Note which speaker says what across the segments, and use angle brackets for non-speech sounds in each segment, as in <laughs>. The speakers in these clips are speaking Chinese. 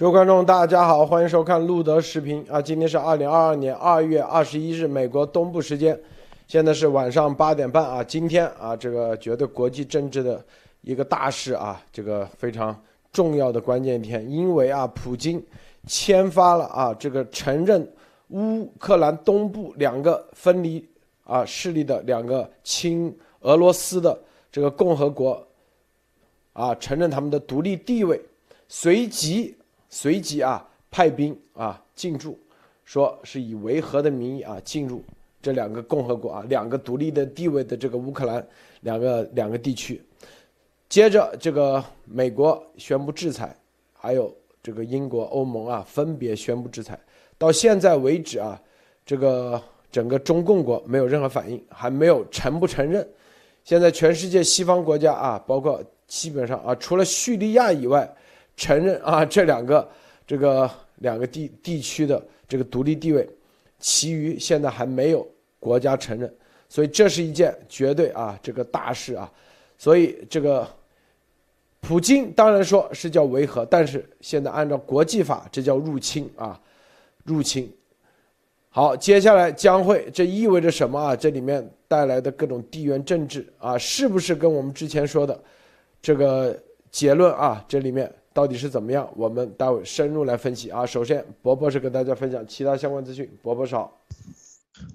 Speaker 1: 各位观众，大家好，欢迎收看路德视频啊！今天是二零二二年二月二十一日，美国东部时间，现在是晚上八点半啊。今天啊，这个绝对国际政治的一个大事啊，这个非常重要的关键一天，因为啊，普京签发了啊，这个承认乌克兰东部两个分离啊势力的两个亲俄罗斯的这个共和国啊，承认他们的独立地位，随即。随即啊，派兵啊进驻，说是以维和的名义啊进入这两个共和国啊两个独立的地位的这个乌克兰两个两个地区。接着，这个美国宣布制裁，还有这个英国、欧盟啊分别宣布制裁。到现在为止啊，这个整个中共国没有任何反应，还没有承不承认。现在全世界西方国家啊，包括基本上啊，除了叙利亚以外。承认啊，这两个这个两个地地区的这个独立地位，其余现在还没有国家承认，所以这是一件绝对啊这个大事啊，所以这个普京当然说是叫维和，但是现在按照国际法，这叫入侵啊，入侵。好，接下来将会这意味着什么啊？这里面带来的各种地缘政治啊，是不是跟我们之前说的这个结论啊？这里面。到底是怎么样？我们待会深入来分析啊。首先，伯伯是跟大家分享其他相关资讯。伯伯少。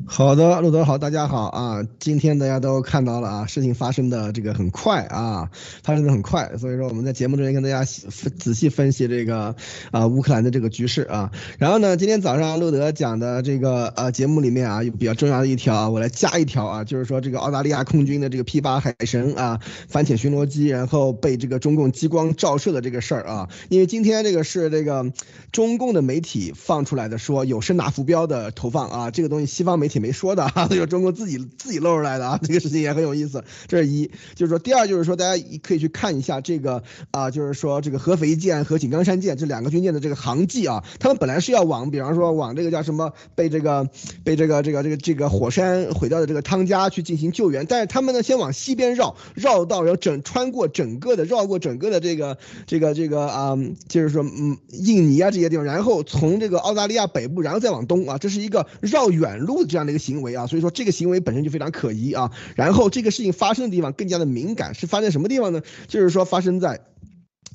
Speaker 2: 好的，路德好，大家好啊！今天大家都看到了啊，事情发生的这个很快啊，发生的很快，所以说我们在节目中间跟大家仔细分析这个啊乌克兰的这个局势啊。然后呢，今天早上路德讲的这个呃节目里面啊，有比较重要的一条啊，我来加一条啊，就是说这个澳大利亚空军的这个 P 八海神啊反潜巡逻机，然后被这个中共激光照射的这个事儿啊，因为今天这个是这个中共的媒体放出来的，说有声纳浮标的投放啊，这个东西西方。媒体没说的哈，<laughs> 这个中国自己自己露出来的啊，<laughs> 这个事情也很有意思。这是一，就是说，第二就是说，大家可以去看一下这个啊，就是说这个合肥舰和井冈山舰这两个军舰的这个航迹啊，他们本来是要往，比方说往这个叫什么被这个被这个这个这个这个火山毁掉的这个汤加去进行救援，但是他们呢先往西边绕，绕到然后整穿过整个的绕过整个的这个这个这个啊，就是说嗯印尼啊这些地方，然后从这个澳大利亚北部，然后再往东啊，这是一个绕远路。这样的一个行为啊，所以说这个行为本身就非常可疑啊。然后这个事情发生的地方更加的敏感，是发生什么地方呢？就是说发生在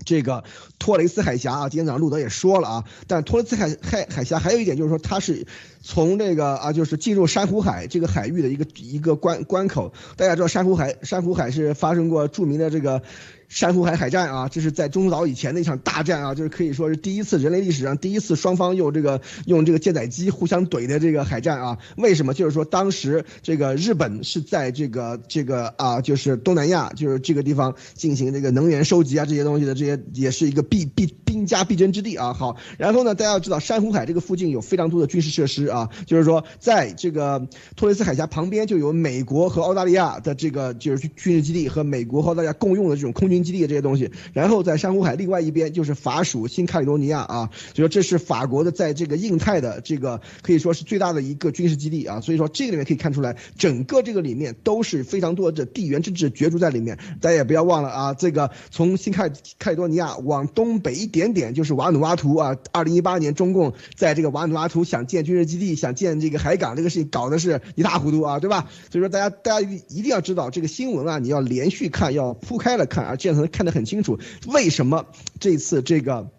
Speaker 2: 这个托雷斯海峡啊。今天早上路德也说了啊，但托雷斯海海海峡还有一点就是说它是从这个啊，就是进入珊瑚海这个海域的一个一个关关口。大家知道珊瑚海珊瑚海是发生过著名的这个。珊瑚海海战啊，这是在中途岛以前的一场大战啊，就是可以说是第一次人类历史上第一次双方用这个用这个舰载机互相怼的这个海战啊。为什么？就是说当时这个日本是在这个这个啊，就是东南亚，就是这个地方进行这个能源收集啊这些东西的这些，也是一个必必兵家必争之地啊。好，然后呢，大家要知道珊瑚海这个附近有非常多的军事设施啊，就是说在这个托雷斯海峡旁边就有美国和澳大利亚的这个就是军事基地和美国和澳大利亚共用的这种空军。基地这些东西，然后在珊瑚海另外一边就是法属新卡里多尼亚啊，所以说这是法国的在这个印太的这个可以说是最大的一个军事基地啊，所以说这个里面可以看出来，整个这个里面都是非常多的地缘政治角逐在里面。大家也不要忘了啊，这个从新卡卡里多尼亚往东北一点点就是瓦努阿图啊，二零一八年中共在这个瓦努阿图想建军事基地，想建这个海港，这个事情搞的是一塌糊涂啊，对吧？所以说大家大家一定要知道这个新闻啊，你要连续看，要铺开了看啊，能看得很清楚，为什么这次这个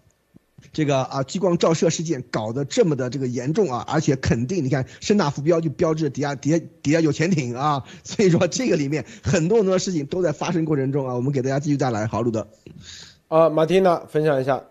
Speaker 2: 这个啊激光照射事件搞得这么的这个严重啊？而且肯定，你看声纳浮标就标志底下底下底下有潜艇啊，所以说这个里面很多很多事情都在发生过程中啊。我们给大家继续带来，好，路德，
Speaker 1: 啊，马蒂娜分享一下。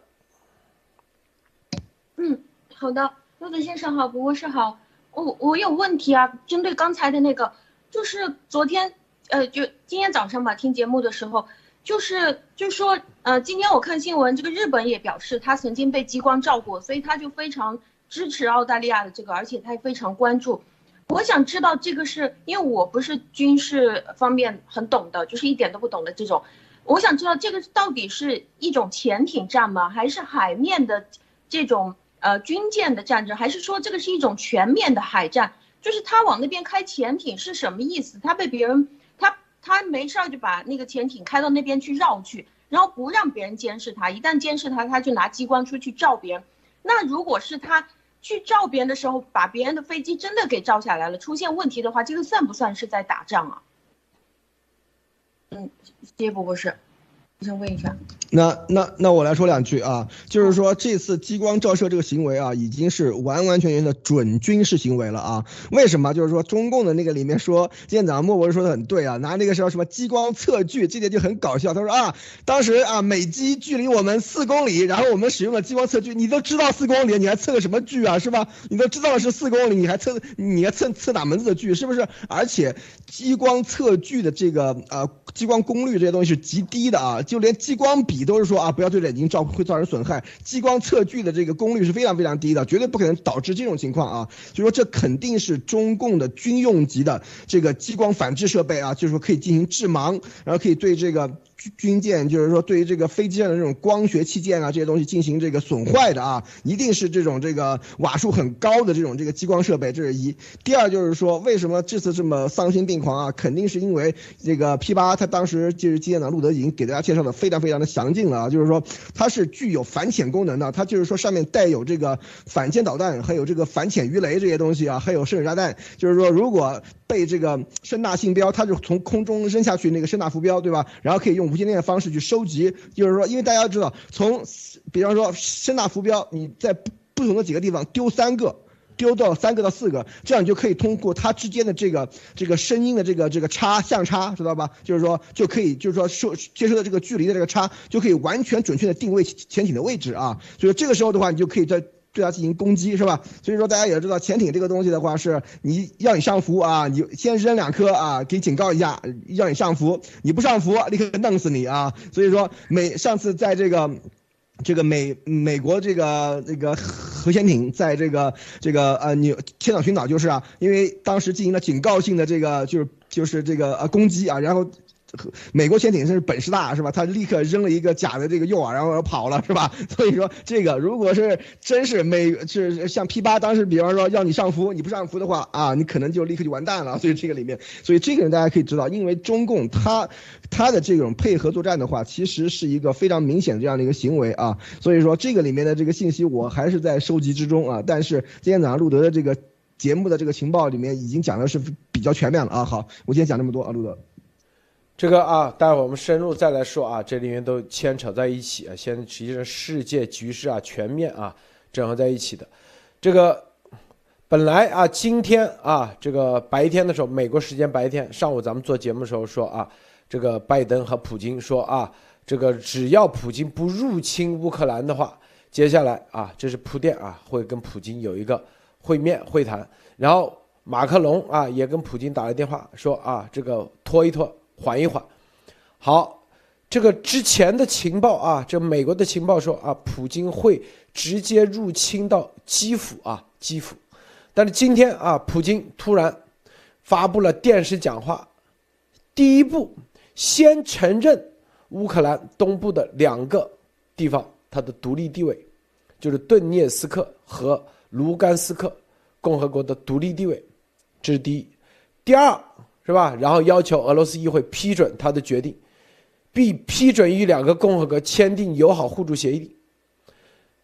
Speaker 3: 嗯，好的，路德先生好，博士好，我我有问题啊，针对刚才的那个，就是昨天呃，就今天早上吧，听节目的时候。就是就说，呃，今天我看新闻，这个日本也表示他曾经被激光照过，所以他就非常支持澳大利亚的这个，而且他也非常关注。我想知道这个是因为我不是军事方面很懂的，就是一点都不懂的这种。我想知道这个到底是一种潜艇战吗？还是海面的这种呃军舰的战争？还是说这个是一种全面的海战？就是他往那边开潜艇是什么意思？他被别人。他没事儿就把那个潜艇开到那边去绕去，然后不让别人监视他，一旦监视他，他就拿激光出去照别人。那如果是他去照别人的时候，把别人的飞机真的给照下来了，出现问题的话，这个算不算是在打仗啊？嗯，谢博士，我想问一下。
Speaker 2: 那那那我来说两句啊，就是说这次激光照射这个行为啊，已经是完完全全的准军事行为了啊。为什么？就是说中共的那个里面说，今天早上莫博士说的很对啊，拿那个叫什么激光测距，这点就很搞笑。他说啊，当时啊美机距离我们四公里，然后我们使用了激光测距，你都知道四公里，你还测个什么距啊？是吧？你都知道是四公里，你还测你还测测哪门子的距？是不是？而且激光测距的这个呃激光功率这些东西是极低的啊，就连激光笔。都是说啊，不要对眼睛照会造成损害。激光测距的这个功率是非常非常低的，绝对不可能导致这种情况啊。所以说这肯定是中共的军用级的这个激光反制设备啊，就是说可以进行致盲，然后可以对这个。军舰就是说，对于这个飞机上的这种光学器件啊，这些东西进行这个损坏的啊，一定是这种这个瓦数很高的这种这个激光设备，这是一。第二就是说，为什么这次这么丧心病狂啊？肯定是因为这个 P 八，它当时就是机舰长路德已经给大家介绍的非常非常的详尽了啊，就是说它是具有反潜功能的，它就是说上面带有这个反舰导弹，还有这个反潜鱼雷这些东西啊，还有深水炸弹，就是说如果。被这个声纳信标，它就从空中扔下去那个声纳浮标，对吧？然后可以用无线电的方式去收集，就是说，因为大家知道，从比方说声纳浮标，你在不同的几个地方丢三个，丢到三个到四个，这样你就可以通过它之间的这个这个声音的这个这个差相差，知道吧？就是说就可以就是说收接收的这个距离的这个差，就可以完全准确的定位潜艇的位置啊。所以这个时候的话，你就可以在。对它进行攻击是吧？所以说大家也知道，潜艇这个东西的话，是你要你上浮啊，你先扔两颗啊，给警告一下，要你上浮，你不上浮，立刻弄死你啊！所以说美上次在这个，这个美美国这个那个核潜艇在这个这个呃纽千岛群岛就是啊，因为当时进行了警告性的这个就是就是这个呃攻击啊，然后。美国潜艇是本事大是吧？他立刻扔了一个假的这个诱饵，然后跑了是吧？<laughs> 所以说这个如果是真是美是像 P 八当时，比方说要你上浮，你不上浮的话啊，你可能就立刻就完蛋了。所以这个里面，所以这个人大家可以知道，因为中共他他的这种配合作战的话，其实是一个非常明显的这样的一个行为啊。所以说这个里面的这个信息我还是在收集之中啊。但是今天早上路德的这个节目的这个情报里面已经讲的是比较全面了啊。好，我今天讲这么多啊，路德。
Speaker 1: 这个啊，待会儿我们深入再来说啊，这里面都牵扯在一起啊。现在实际上世界局势啊，全面啊整合在一起的。这个本来啊，今天啊，这个白天的时候，美国时间白天上午，咱们做节目的时候说啊，这个拜登和普京说啊，这个只要普京不入侵乌克兰的话，接下来啊，这是铺垫啊，会跟普京有一个会面会谈。然后马克龙啊，也跟普京打了电话说啊，这个拖一拖。缓一缓，好，这个之前的情报啊，这美国的情报说啊，普京会直接入侵到基辅啊，基辅。但是今天啊，普京突然发布了电视讲话，第一步先承认乌克兰东部的两个地方它的独立地位，就是顿涅斯克和卢甘斯克共和国的独立地位，这是第一。第二。是吧？然后要求俄罗斯议会批准他的决定，并批准与两个共和国签订友好互助协议。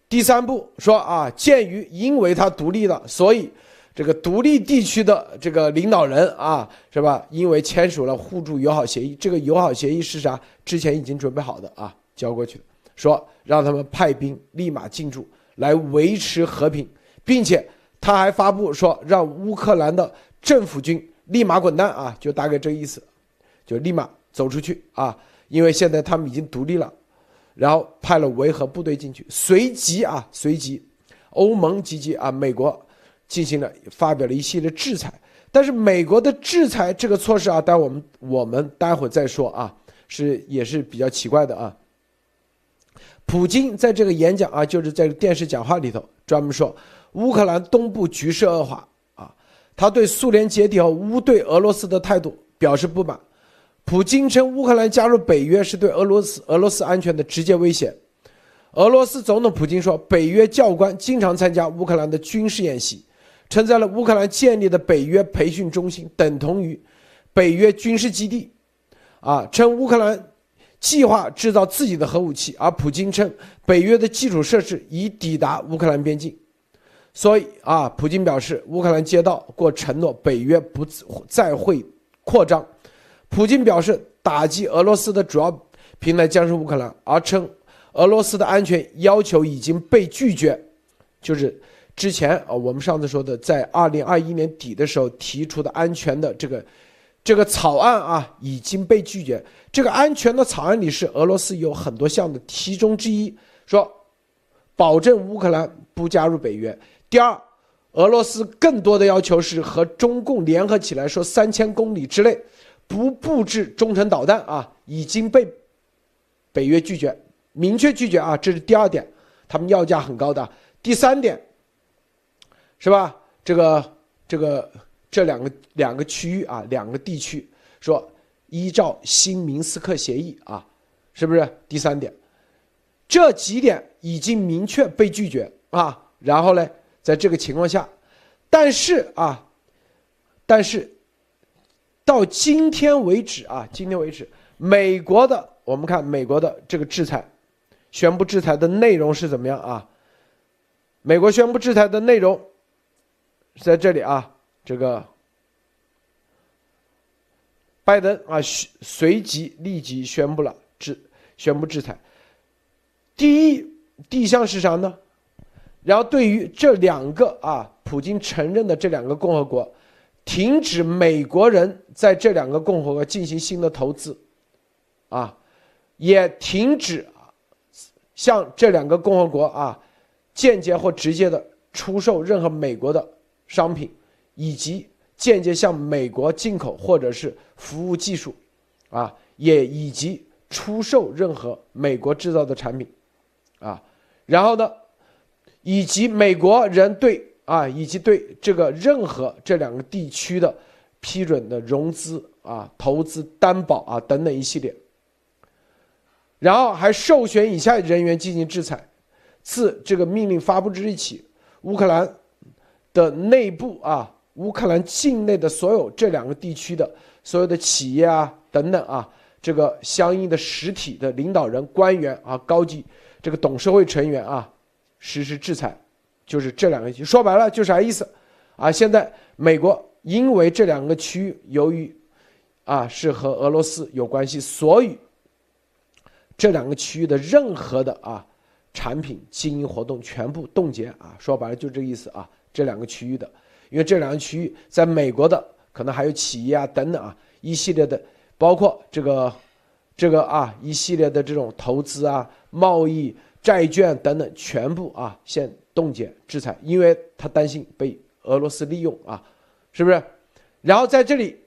Speaker 1: 第三步说啊，鉴于因为他独立了，所以这个独立地区的这个领导人啊，是吧？因为签署了互助友好协议，这个友好协议是啥？之前已经准备好的啊，交过去。说让他们派兵立马进驻来维持和平，并且他还发布说让乌克兰的政府军。立马滚蛋啊！就大概这意思，就立马走出去啊！因为现在他们已经独立了，然后派了维和部队进去。随即啊，随即，欧盟及其啊美国进行了发表了一系列制裁。但是美国的制裁这个措施啊，待我们我们待会再说啊，是也是比较奇怪的啊。普京在这个演讲啊，就是在电视讲话里头专门说，乌克兰东部局势恶化。他对苏联解体和乌对俄罗斯的态度表示不满。普京称乌克兰加入北约是对俄罗斯俄罗斯安全的直接威胁。俄罗斯总统普京说，北约教官经常参加乌克兰的军事演习，称赞了乌克兰建立的北约培训中心等同于北约军事基地。啊，称乌克兰计划制造自己的核武器，而普京称北约的基础设施已抵达乌克兰边境，所以啊，普京表示乌克兰接到过承诺，北约不再会扩张。普京表示，打击俄罗斯的主要平台将是乌克兰，而称俄罗斯的安全要求已经被拒绝，就是之前啊，我们上次说的，在二零二一年底的时候提出的安全的这个。这个草案啊已经被拒绝。这个安全的草案里是俄罗斯有很多项的其中之一，说保证乌克兰不加入北约。第二，俄罗斯更多的要求是和中共联合起来，说三千公里之内不布置中程导弹啊，已经被北约拒绝，明确拒绝啊。这是第二点，他们要价很高的。第三点，是吧？这个这个。这两个两个区域啊，两个地区说依照新明斯克协议啊，是不是？第三点，这几点已经明确被拒绝啊。然后呢，在这个情况下，但是啊，但是到今天为止啊，今天为止，美国的我们看美国的这个制裁，宣布制裁的内容是怎么样啊？美国宣布制裁的内容在这里啊。这个拜登啊，随即立即宣布了制，宣布制裁。第一第一项是啥呢？然后对于这两个啊，普京承认的这两个共和国，停止美国人在这两个共和国进行新的投资，啊，也停止向这两个共和国啊，间接或直接的出售任何美国的商品。以及间接向美国进口或者是服务技术，啊，也以及出售任何美国制造的产品，啊，然后呢，以及美国人对啊，以及对这个任何这两个地区的批准的融资啊、投资担保啊等等一系列，然后还授权以下人员进行制裁。自这个命令发布之日起，乌克兰的内部啊。乌克兰境内的所有这两个地区的所有的企业啊等等啊，这个相应的实体的领导人、官员啊、高级这个董事会成员啊，实施制裁，就是这两个区。说白了就啥意思啊？现在美国因为这两个区域由于啊是和俄罗斯有关系，所以这两个区域的任何的啊产品经营活动全部冻结啊。说白了就这个意思啊，这两个区域的。因为这两个区域在美国的可能还有企业啊等等啊一系列的，包括这个这个啊一系列的这种投资啊贸易债券等等全部啊先冻结制裁，因为他担心被俄罗斯利用啊，是不是？然后在这里，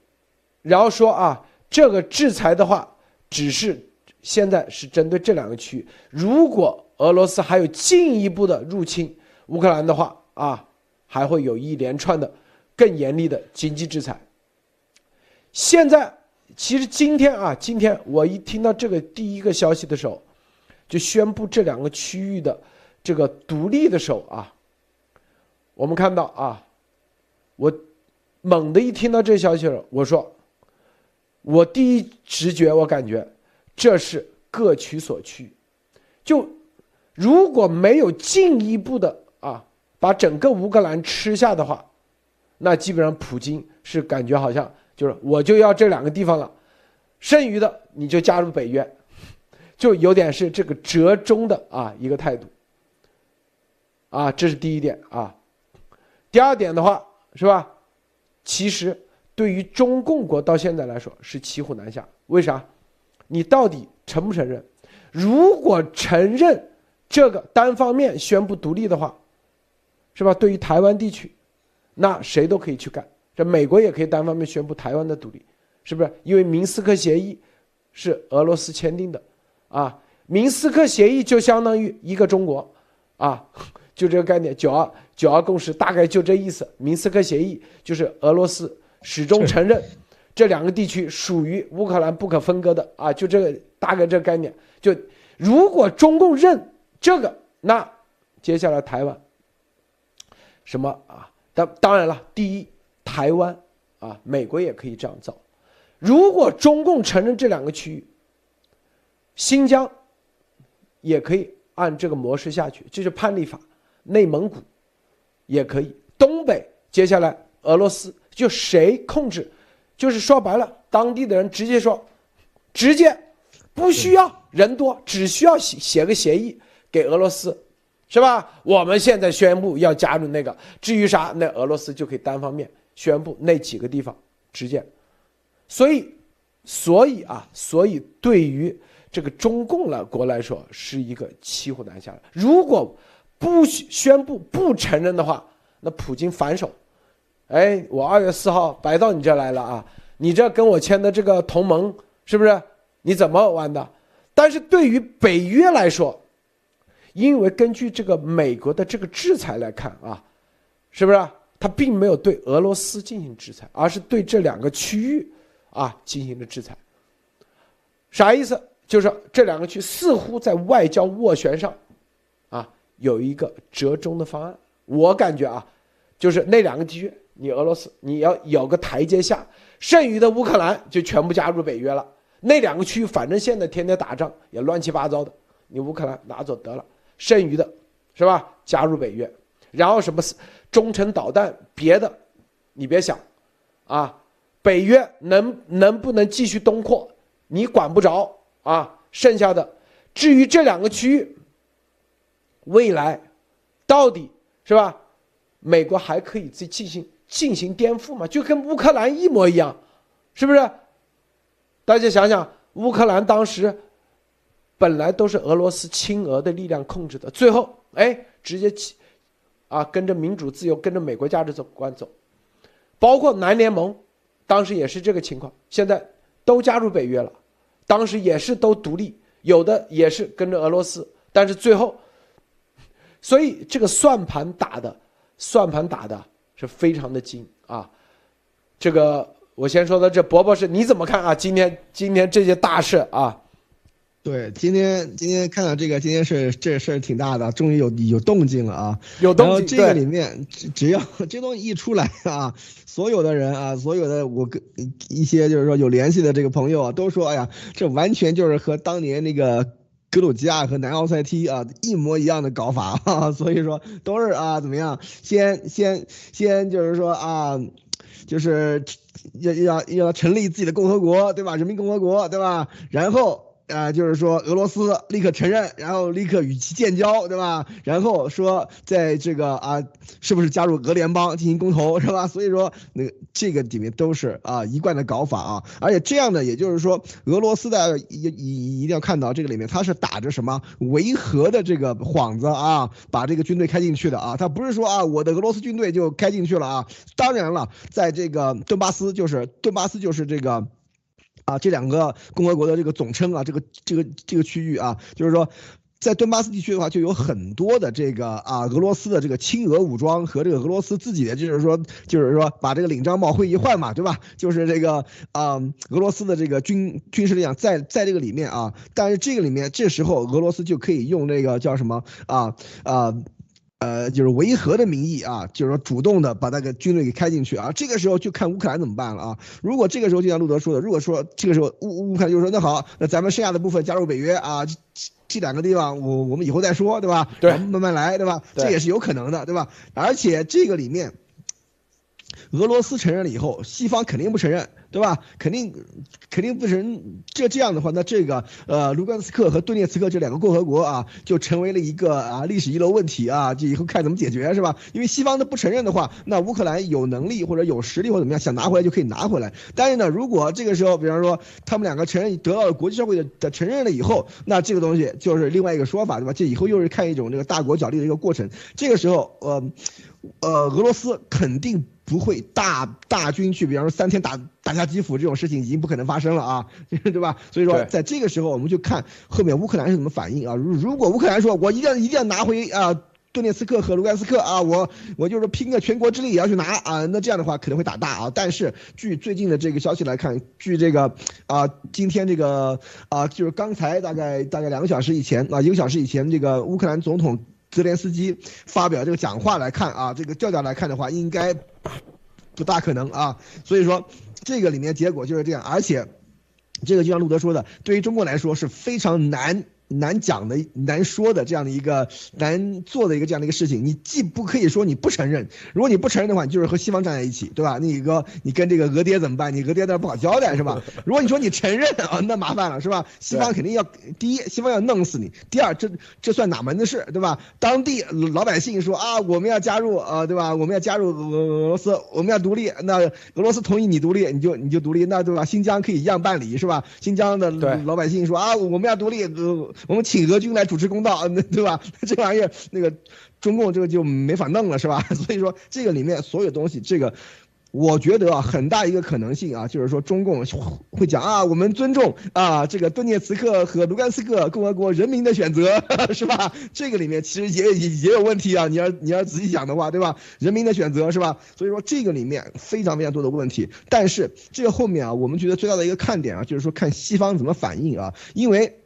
Speaker 1: 然后说啊这个制裁的话只是现在是针对这两个区域，如果俄罗斯还有进一步的入侵乌克兰的话啊。还会有一连串的更严厉的经济制裁。现在其实今天啊，今天我一听到这个第一个消息的时候，就宣布这两个区域的这个独立的时候啊，我们看到啊，我猛地一听到这消息了，我说，我第一直觉我感觉这是各取所需，就如果没有进一步的啊。把整个乌克兰吃下的话，那基本上普京是感觉好像就是我就要这两个地方了，剩余的你就加入北约，就有点是这个折中的啊一个态度。啊，这是第一点啊。第二点的话是吧？其实对于中共国到现在来说是骑虎难下，为啥？你到底承不承认？如果承认这个单方面宣布独立的话。是吧？对于台湾地区，那谁都可以去干。这美国也可以单方面宣布台湾的独立，是不是？因为明斯克协议是俄罗斯签订的，啊，明斯克协议就相当于一个中国，啊，就这个概念。九二九二共识大概就这意思。明斯克协议就是俄罗斯始终承认这两个地区属于乌克兰不可分割的，啊，就这个大概这个概念。就如果中共认这个，那接下来台湾。什么啊？当当然了，第一，台湾啊，美国也可以这样造。如果中共承认这两个区域，新疆也可以按这个模式下去，这是判例法。内蒙古也可以，东北接下来俄罗斯就谁控制，就是说白了，当地的人直接说，直接不需要人多，只需要写写个协议给俄罗斯，是吧？我们现在宣布要加入那个，至于啥，那俄罗斯就可以单方面宣布那几个地方直接。所以，所以啊，所以对于这个中共了国来说，是一个骑虎难下。如果不宣布不承认的话，那普京反手，哎，我二月四号白到你这来了啊！你这跟我签的这个同盟是不是？你怎么玩的？但是对于北约来说，因为根据这个美国的这个制裁来看啊，是不是？他并没有对俄罗斯进行制裁，而是对这两个区域啊进行了制裁。啥意思？就是这两个区似乎在外交斡旋上。啊有一个折中的方案，我感觉啊，就是那两个地区，你俄罗斯你要有个台阶下，剩余的乌克兰就全部加入北约了。那两个区域反正现在天天打仗也乱七八糟的，你乌克兰拿走得了，剩余的，是吧？加入北约，然后什么中程导弹别的，你别想，啊，北约能能不能继续东扩，你管不着啊。剩下的，至于这两个区域。未来，到底是吧？美国还可以再进行进行颠覆吗？就跟乌克兰一模一样，是不是？大家想想，乌克兰当时本来都是俄罗斯亲俄的力量控制的，最后哎，直接起啊，跟着民主自由，跟着美国价值走观走。包括南联盟，当时也是这个情况，现在都加入北约了，当时也是都独立，有的也是跟着俄罗斯，但是最后。所以这个算盘打的，算盘打的是非常的精啊！这个我先说的这伯伯是你怎么看啊？今天今天这些大事啊？
Speaker 2: 对，今天今天看到这个，今天是这事儿挺大的，终于有有动静了啊！
Speaker 1: 有动静。
Speaker 2: 这个里面只只要这东西一出来啊，所有的人啊，所有的我跟一些就是说有联系的这个朋友啊，都说哎呀，这完全就是和当年那个。格鲁吉亚和南奥塞梯啊，一模一样的搞法，<laughs> 所以说都是啊，怎么样？先先先就是说啊，就是要要要成立自己的共和国，对吧？人民共和国，对吧？然后。啊，就是说俄罗斯立刻承认，然后立刻与其建交，对吧？然后说在这个啊，是不是加入俄联邦进行公投，是吧？所以说那这个里面都是啊一贯的搞法啊，而且这样的，也就是说俄罗斯的一一一定要看到这个里面，他是打着什么维和的这个幌子啊，把这个军队开进去的啊，他不是说啊我的俄罗斯军队就开进去了啊，当然了，在这个顿巴斯就是顿巴斯就是这个。啊，这两个共和国的这个总称啊，这个这个这个区域啊，就是说，在顿巴斯地区的话，就有很多的这个啊，俄罗斯的这个亲俄武装和这个俄罗斯自己的，就是说，就是说把这个领章帽徽一换嘛，对吧？就是这个啊，俄罗斯的这个军军事力量在在这个里面啊，但是这个里面这时候俄罗斯就可以用那个叫什么啊啊。就是维和的名义啊，就是说主动的把那个军队给开进去啊，这个时候就看乌克兰怎么办了啊。如果这个时候就像路德说的，如果说这个时候乌乌克兰就说那好，那咱们剩下的部分加入北约啊，这两个地方我我们以后再说，对吧？
Speaker 1: 对，
Speaker 2: 慢慢来，对吧？这也是有可能的，对吧？而且这个里面。俄罗斯承认了以后，西方肯定不承认，对吧？肯定，肯定不成。这这样的话，那这个呃，卢甘斯克和顿涅茨克这两个共和国啊，就成为了一个啊历史遗留问题啊，就以后看怎么解决，是吧？因为西方的不承认的话，那乌克兰有能力或者有实力或怎么样，想拿回来就可以拿回来。但是呢，如果这个时候，比方说他们两个承认得到了国际社会的的承认了以后，那这个东西就是另外一个说法，对吧？这以后又是看一种这个大国角力的一个过程。这个时候，呃，呃，俄罗斯肯定。不会大大军去，比方说三天打打下基辅这种事情已经不可能发生了啊，<laughs> 对吧？所以说在这个时候，我们就看后面乌克兰是怎么反应啊。如如果乌克兰说我一定要一定要拿回啊顿涅茨克和卢甘斯克啊，我我就是拼个全国之力也要去拿啊，那这样的话可能会打大啊。但是据最近的这个消息来看，据这个啊今天这个啊就是刚才大概大概两个小时以前啊一个小时以前，这个乌克兰总统。泽连斯基发表这个讲话来看啊，这个调调来看的话，应该不大可能啊。所以说，这个里面结果就是这样，而且这个就像路德说的，对于中国来说是非常难。难讲的、难说的这样的一个难做的一个这样的一个事情，你既不可以说你不承认，如果你不承认的话，你就是和西方站在一起，对吧？那个你跟这个俄爹怎么办？你俄爹那不好交代是吧？<laughs> 如果你说你承认啊，那麻烦了是吧？西方肯定要第一，西方要弄死你；第二，这这算哪门子事，对吧？当地老百姓说啊，我们要加入啊，对吧？我们要加入俄俄罗斯，我们要独立，那俄罗斯同意你独立，你就你就独立，那对吧？新疆可以一样办理是吧？新疆的老百姓说啊，我们要独立，呃。我们请俄军来主持公道，那 <laughs> 对吧？<laughs> 这玩意儿，那个中共这个就没法弄了，是吧？<laughs> 所以说，这个里面所有东西，这个。我觉得啊，很大一个可能性啊，就是说中共会讲啊，我们尊重啊这个顿涅茨克和卢甘斯克共和国人民的选择，是吧？这个里面其实也也也有问题啊，你要你要仔细想的话，对吧？人民的选择是吧？所以说这个里面非常非常多的问题，但是这个后面啊，我们觉得最大的一个看点啊，就是说看西方怎么反应啊，因为。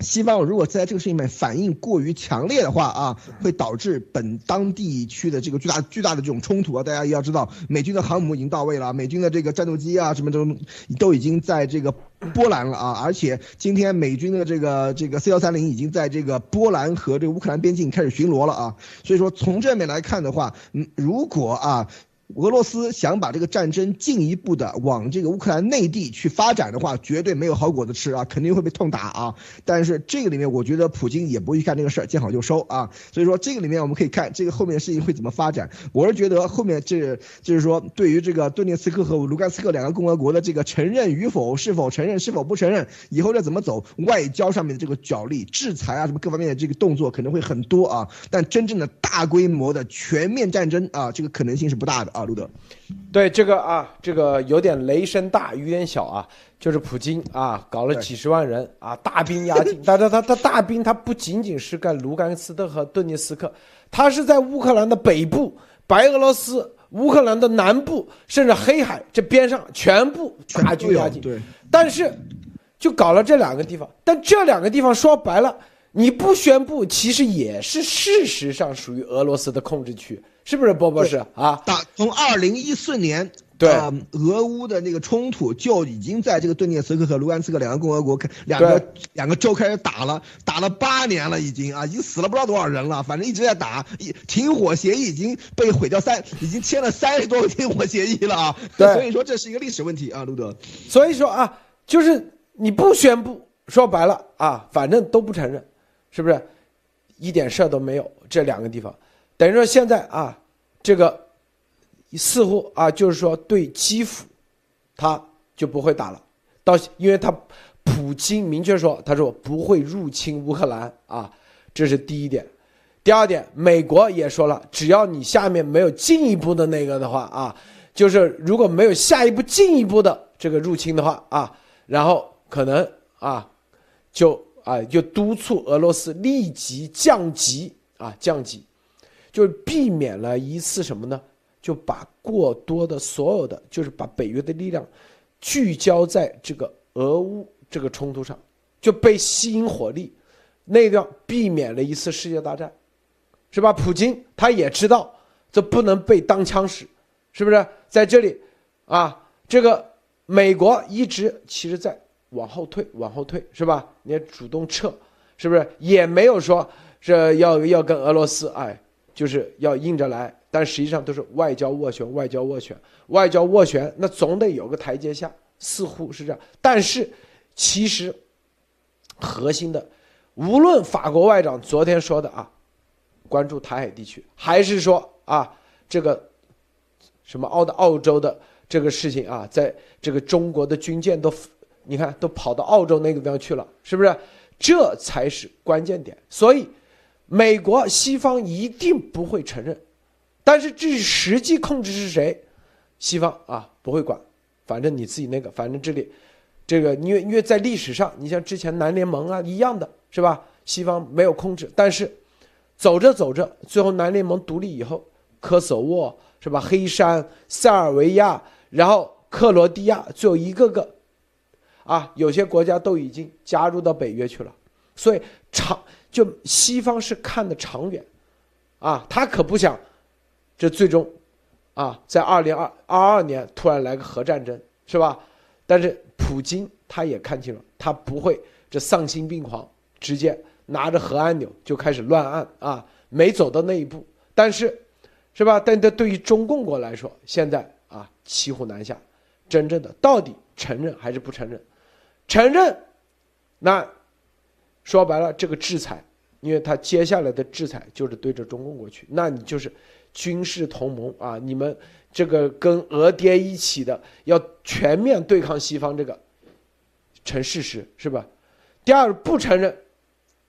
Speaker 2: 西方如果在这个事情里面反应过于强烈的话啊，会导致本当地区的这个巨大巨大的这种冲突啊。大家也要知道，美军的航母已经到位了，美军的这个战斗机啊什么都都已经在这个波兰了啊。而且今天美军的这个这个 C 幺三零已经在这个波兰和这个乌克兰边境开始巡逻了啊。所以说从这面来看的话，嗯，如果啊。俄罗斯想把这个战争进一步的往这个乌克兰内地去发展的话，绝对没有好果子吃啊，肯定会被痛打啊。但是这个里面，我觉得普京也不会干这个事儿，见好就收啊。所以说这个里面我们可以看这个后面的事情会怎么发展。我是觉得后面这就是说对于这个顿涅茨克和卢甘斯克两个共和国的这个承认与否，是否承认，是否不承认，以后再怎么走，外交上面的这个角力、制裁啊什么各方面的这个动作可能会很多啊。但真正的大规模的全面战争啊，这个可能性是不大的。啊，路德，
Speaker 1: 对这个啊，这个有点雷声大雨点小啊，就是普京啊，搞了几十万人啊，大兵压境。<laughs> 但他他他大兵，他不仅仅是在卢甘斯克和顿涅斯克，他是在乌克兰的北部、白俄罗斯、乌克兰的南部，甚至黑海这边上全部大军压境。
Speaker 2: 对，
Speaker 1: 但是就搞了这两个地方，但这两个地方说白了，你不宣布，其实也是事实上属于俄罗斯的控制区。是不是波波是啊？
Speaker 2: 打从二零一四年，
Speaker 1: 对
Speaker 2: 俄乌的那个冲突就已经在这个顿涅茨克和卢甘斯克两个共和国开两个两个州开始打了，打了八年了已经啊，已经死了不知道多少人了，反正一直在打，一停火协议已经被毁掉三，已经签了三十多个停火协议了啊。
Speaker 1: 对，<laughs>
Speaker 2: 所以说这是一个历史问题啊，路德。
Speaker 1: 所以说啊，就是你不宣布，说白了啊，反正都不承认，是不是？一点事儿都没有，这两个地方。等于说现在啊，这个似乎啊，就是说对基辅，他就不会打了。到因为他普京明确说，他说不会入侵乌克兰啊，这是第一点。第二点，美国也说了，只要你下面没有进一步的那个的话啊，就是如果没有下一步进一步的这个入侵的话啊，然后可能啊，就啊就督促俄罗斯立即降级啊降级。就避免了一次什么呢？就把过多的所有的，就是把北约的力量聚焦在这个俄乌这个冲突上，就被吸引火力，那个避免了一次世界大战，是吧？普京他也知道这不能被当枪使，是不是？在这里，啊，这个美国一直其实在往后退，往后退，是吧？你也主动撤，是不是？也没有说这要要跟俄罗斯哎。就是要硬着来，但实际上都是外交斡旋，外交斡旋，外交斡旋，那总得有个台阶下，似乎是这样。但是，其实核心的，无论法国外长昨天说的啊，关注台海地区，还是说啊这个什么澳的澳洲的这个事情啊，在这个中国的军舰都，你看都跑到澳洲那个地方去了，是不是？这才是关键点。所以。美国西方一定不会承认，但是至于实际控制是谁，西方啊不会管，反正你自己那个，反正这里，这个因为因为在历史上，你像之前南联盟啊一样的是吧？西方没有控制，但是走着走着，最后南联盟独立以后，科索沃是吧？黑山、塞尔维亚，然后克罗地亚，最后一个个，啊，有些国家都已经加入到北约去了，所以长。就西方是看的长远，啊，他可不想，这最终，啊，在二零二二二年突然来个核战争，是吧？但是普京他也看清楚，他不会这丧心病狂，直接拿着核按钮就开始乱按啊，没走到那一步。但是，是吧？但这对于中共国来说，现在啊骑虎难下，真正的到底承认还是不承认？承认，那说白了，这个制裁，因为他接下来的制裁就是对着中共国去，那你就是军事同盟啊，你们这个跟俄爹一起的，要全面对抗西方，这个成事实是吧？第二不承认，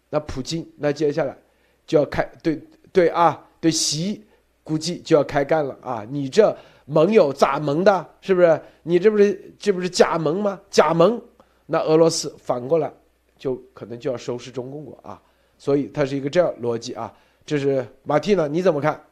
Speaker 1: 那普京那接下来就要开对对啊。对习估计就要开干了啊！你这盟友咋盟的？是不是？你这不是这不是假盟吗？假盟，那俄罗斯反过来就可能就要收拾中共国啊！所以它是一个这样逻辑啊。这是马蒂呢？你怎么看？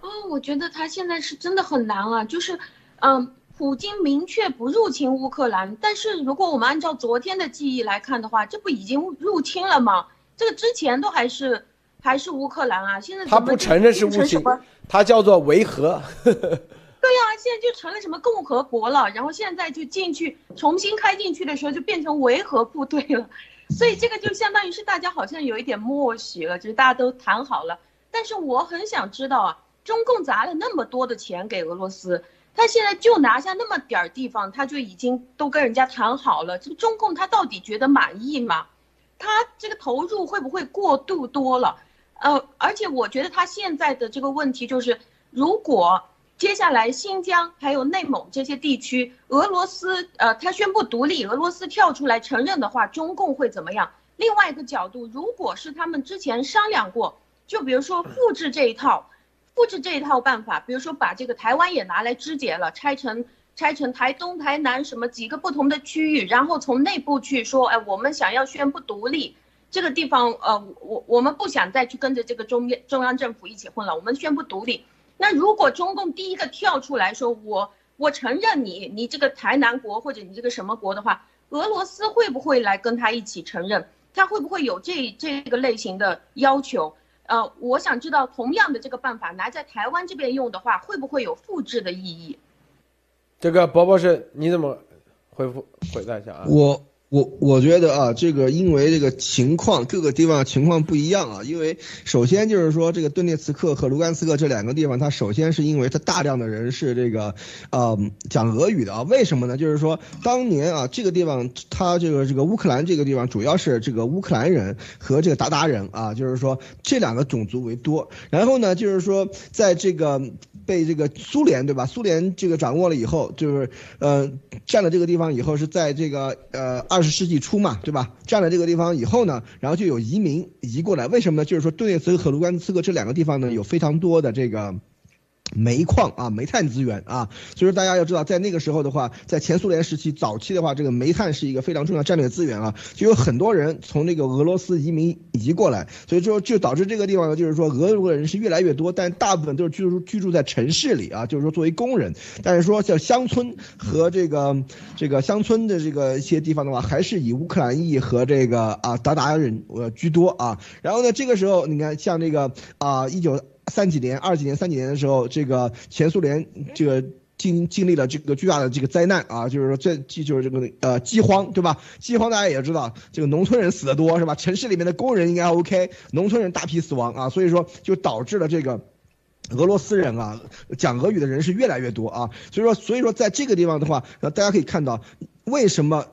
Speaker 3: 哦，我觉得他现在是真的很难啊！就是，嗯，普京明确不入侵乌克兰，但是如果我们按照昨天的记忆来看的话，这不已经入侵了吗？这个之前都还是。还是乌克兰啊？现在
Speaker 1: 他不承认是乌侵，他叫做维和。<laughs>
Speaker 3: 对呀，现在就成了什么共和国了，然后现在就进去重新开进去的时候就变成维和部队了，<laughs> 所以这个就相当于是大家好像有一点默许了，就是大家都谈好了。但是我很想知道啊，中共砸了那么多的钱给俄罗斯，他现在就拿下那么点儿地方，他就已经都跟人家谈好了，这个中共他到底觉得满意吗？他这个投入会不会过度多了？呃，而且我觉得他现在的这个问题就是，如果接下来新疆还有内蒙这些地区，俄罗斯呃他宣布独立，俄罗斯跳出来承认的话，中共会怎么样？另外一个角度，如果是他们之前商量过，就比如说复制这一套，复制这一套办法，比如说把这个台湾也拿来肢解了，拆成拆成台东、台南什么几个不同的区域，然后从内部去说，哎，我们想要宣布独立。这个地方，呃，我我们不想再去跟着这个中央中央政府一起混了，我们宣布独立。那如果中共第一个跳出来说，我我承认你，你这个台南国或者你这个什么国的话，俄罗斯会不会来跟他一起承认？他会不会有这这个类型的要求？呃，我想知道，同样的这个办法拿在台湾这边用的话，会不会有复制的意义？
Speaker 1: 这个博博士，你怎么回复回答一下啊？
Speaker 2: 我。我我觉得啊，这个因为这个情况各个地方情况不一样啊。因为首先就是说，这个顿涅茨克和卢甘斯克这两个地方，它首先是因为它大量的人是这个，呃，讲俄语的啊。为什么呢？就是说当年啊，这个地方它这个这个乌克兰这个地方主要是这个乌克兰人和这个鞑靼人啊，就是说这两个种族为多。然后呢，就是说在这个被这个苏联对吧？苏联这个掌握了以后，就是呃占了这个地方以后，是在这个呃。二十世纪初嘛，对吧？占了这个地方以后呢，然后就有移民移过来。为什么呢？就是说顿涅茨克和卢甘斯克这两个地方呢，有非常多的这个。煤矿啊，煤炭资源啊，所以说大家要知道，在那个时候的话，在前苏联时期早期的话，这个煤炭是一个非常重要战略资源啊，就有很多人从那个俄罗斯移民移过来，所以说就导致这个地方呢，就是说俄国人是越来越多，但大部分都是居住居住在城市里啊，就是说作为工人，但是说像乡村和这个这个乡村的这个一些地方的话，还是以乌克兰裔和这个啊鞑靼人呃居多啊，然后呢，这个时候你看像这个啊一九。三几年、二几年、三几年的时候，这个前苏联这个经经历了这个巨大的这个灾难啊，就是说这就是这个呃饥荒，对吧？饥荒大家也知道，这个农村人死的多是吧？城市里面的工人应该 OK，农村人大批死亡啊，所以说就导致了这个俄罗斯人啊讲俄语的人是越来越多啊，所以说所以说在这个地方的话，大家可以看到为什么。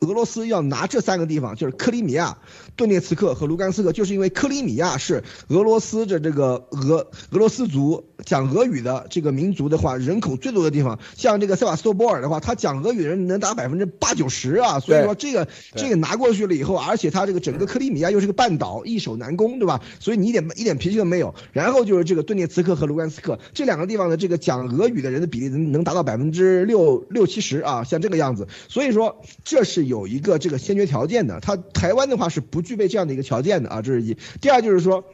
Speaker 2: 俄罗斯要拿这三个地方，就是克里米亚、顿涅茨克和卢甘斯克，就是因为克里米亚是俄罗斯的这个俄俄罗斯族讲俄语的这个民族的话，人口最多的地方。像这个塞瓦斯托波尔的话，他讲俄语的人能达百分之八九十啊，所以说这个这个拿过去了以后，而且他这个整个克里米亚又是个半岛，易守难攻，对吧？所以你一点一点脾气都没有。然后就是这个顿涅茨克和卢甘斯克这两个地方的这个讲俄语的人的比例能能达到百分之六六七十啊，像这个样子。所以说这是。有一个这个先决条件的，它台湾的话是不具备这样的一个条件的啊，这是一。第二就是说，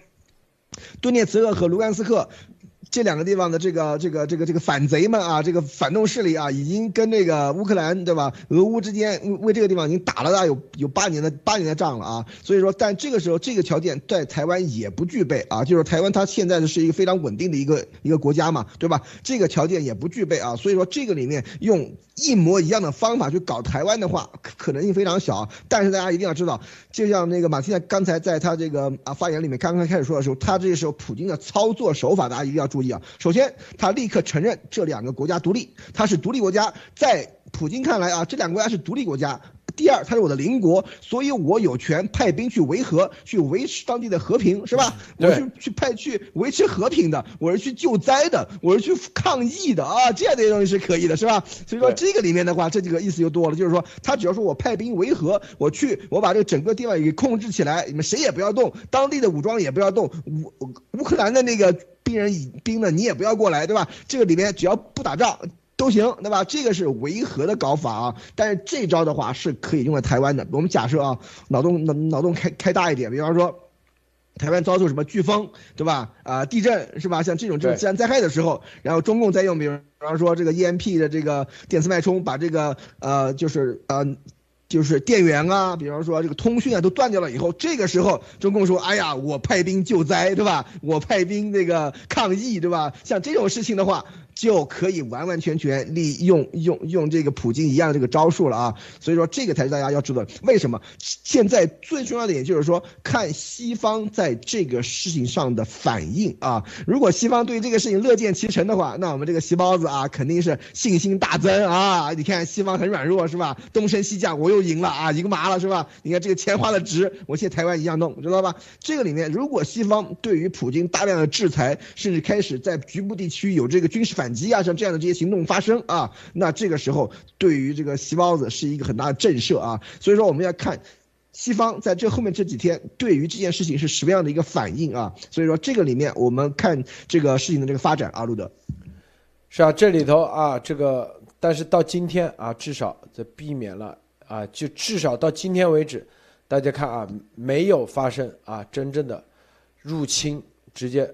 Speaker 2: 顿涅茨克和卢甘斯克。这两个地方的这个这个这个这个反贼们啊，这个反动势力啊，已经跟这个乌克兰对吧？俄乌之间为这个地方已经打了大有有八年的八年的仗了啊。所以说，但这个时候这个条件在台湾也不具备啊，就是台湾它现在是一个非常稳定的一个一个国家嘛，对吧？这个条件也不具备啊。所以说这个里面用一模一样的方法去搞台湾的话，可能性非常小。但是大家一定要知道，就像那个马蒂娜刚才在他这个啊发言里面刚刚开始说的时候，他这个时候普京的操作手法大家一定要注意。首先，他立刻承认这两个国家独立，他是独立国家，在普京看来啊，这两个国家是独立国家。第二，他是我的邻国，所以我有权派兵去维和，去维持当地的和平，是吧？我是去派去维持和平的，我是去救灾的，我是去抗疫的啊，这样的东西是可以的，是吧？所以说这个里面的话，这几个意思就多了，就是说他只要说我派兵维和，我去，我把这个整个地方给控制起来，你们谁也不要动，当地的武装也不要动，乌乌克兰的那个兵人兵呢，你也不要过来，对吧？这个里面只要不打仗。都行，对吧？这个是维和的搞法啊，但是这招的话是可以用在台湾的。我们假设啊，脑洞脑脑洞开开大一点，比方说，台湾遭受什么飓风，对吧？啊，地震是吧？像这种这种自然灾害的时候，然后中共再用，比比方说这个 EMP 的这个电磁脉冲，把这个呃，就是呃。就是电源啊，比方说这个通讯啊都断掉了以后，这个时候中共说，哎呀，我派兵救灾，对吧？我派兵那个抗疫，对吧？像这种事情的话。就可以完完全全利用用用这个普京一样的这个招数了啊，所以说这个才是大家要知道为什么现在最重要的也就是说看西方在这个事情上的反应啊，如果西方对这个事情乐见其成的话，那我们这个细包子啊肯定是信心大增啊！你看西方很软弱是吧？东升西降，我又赢了啊，赢麻了是吧？你看这个钱花的值，我现在台湾一样弄，知道吧？这个里面如果西方对于普京大量的制裁，甚至开始在局部地区有这个军事反。反击啊，像这样的这些行动发生啊，那这个时候对于这个西包子是一个很大的震慑啊。所以说我们要看西方在这后面这几天对于这件事情是什么样的一个反应啊。所以说这个里面我们看这个事情的这个发展啊，路德，
Speaker 1: 是啊，这里头啊，这个但是到今天啊，至少这避免了啊，就至少到今天为止，大家看啊，没有发生啊真正的入侵，直接。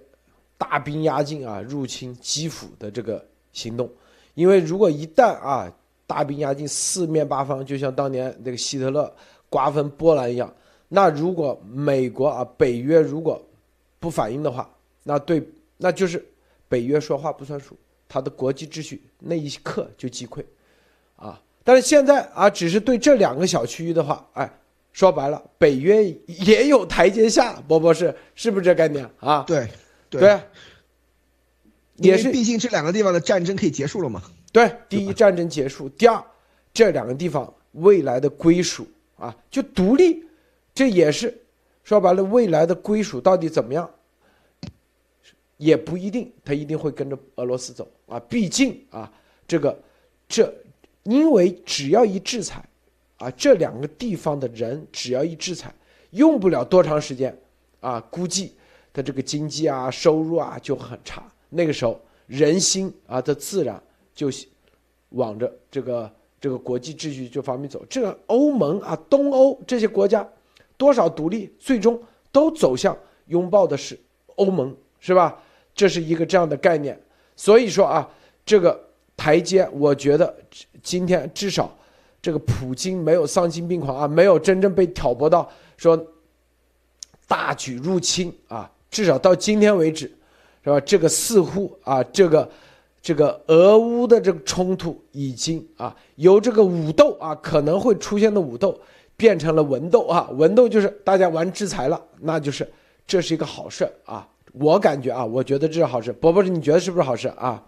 Speaker 1: 大兵压境啊，入侵基辅的这个行动，因为如果一旦啊大兵压境，四面八方就像当年那个希特勒瓜分波兰一样，那如果美国啊北约如果不反应的话，那对那就是北约说话不算数，他的国际秩序那一刻就击溃，啊，但是现在啊只是对这两个小区域的话，哎，说白了北约也有台阶下，波波是是不是这概念啊？
Speaker 2: 对对。
Speaker 1: 对，也是，
Speaker 2: 毕竟这两个地方的战争可以结束了嘛。
Speaker 1: 对，第一战争结束，第二，这两个地方未来的归属啊，就独立，这也是说白了，未来的归属到底怎么样，也不一定，他一定会跟着俄罗斯走啊。毕竟啊，这个这，因为只要一制裁，啊，这两个地方的人只要一制裁，用不了多长时间啊，估计。的这个经济啊，收入啊就很差。那个时候，人心啊，它自然就往着这个这个国际秩序这方面走。这个欧盟啊，东欧这些国家多少独立，最终都走向拥抱的是欧盟，是吧？这是一个这样的概念。所以说啊，这个台阶，我觉得今天至少这个普京没有丧心病狂啊，没有真正被挑拨到说大举入侵啊。至少到今天为止，是吧？这个似乎啊，这个这个俄乌的这个冲突已经啊，由这个武斗啊可能会出现的武斗，变成了文斗啊。文斗就是大家玩制裁了，那就是这是一个好事啊。我感觉啊，我觉得这是好事。伯伯，你觉得是不是好事啊？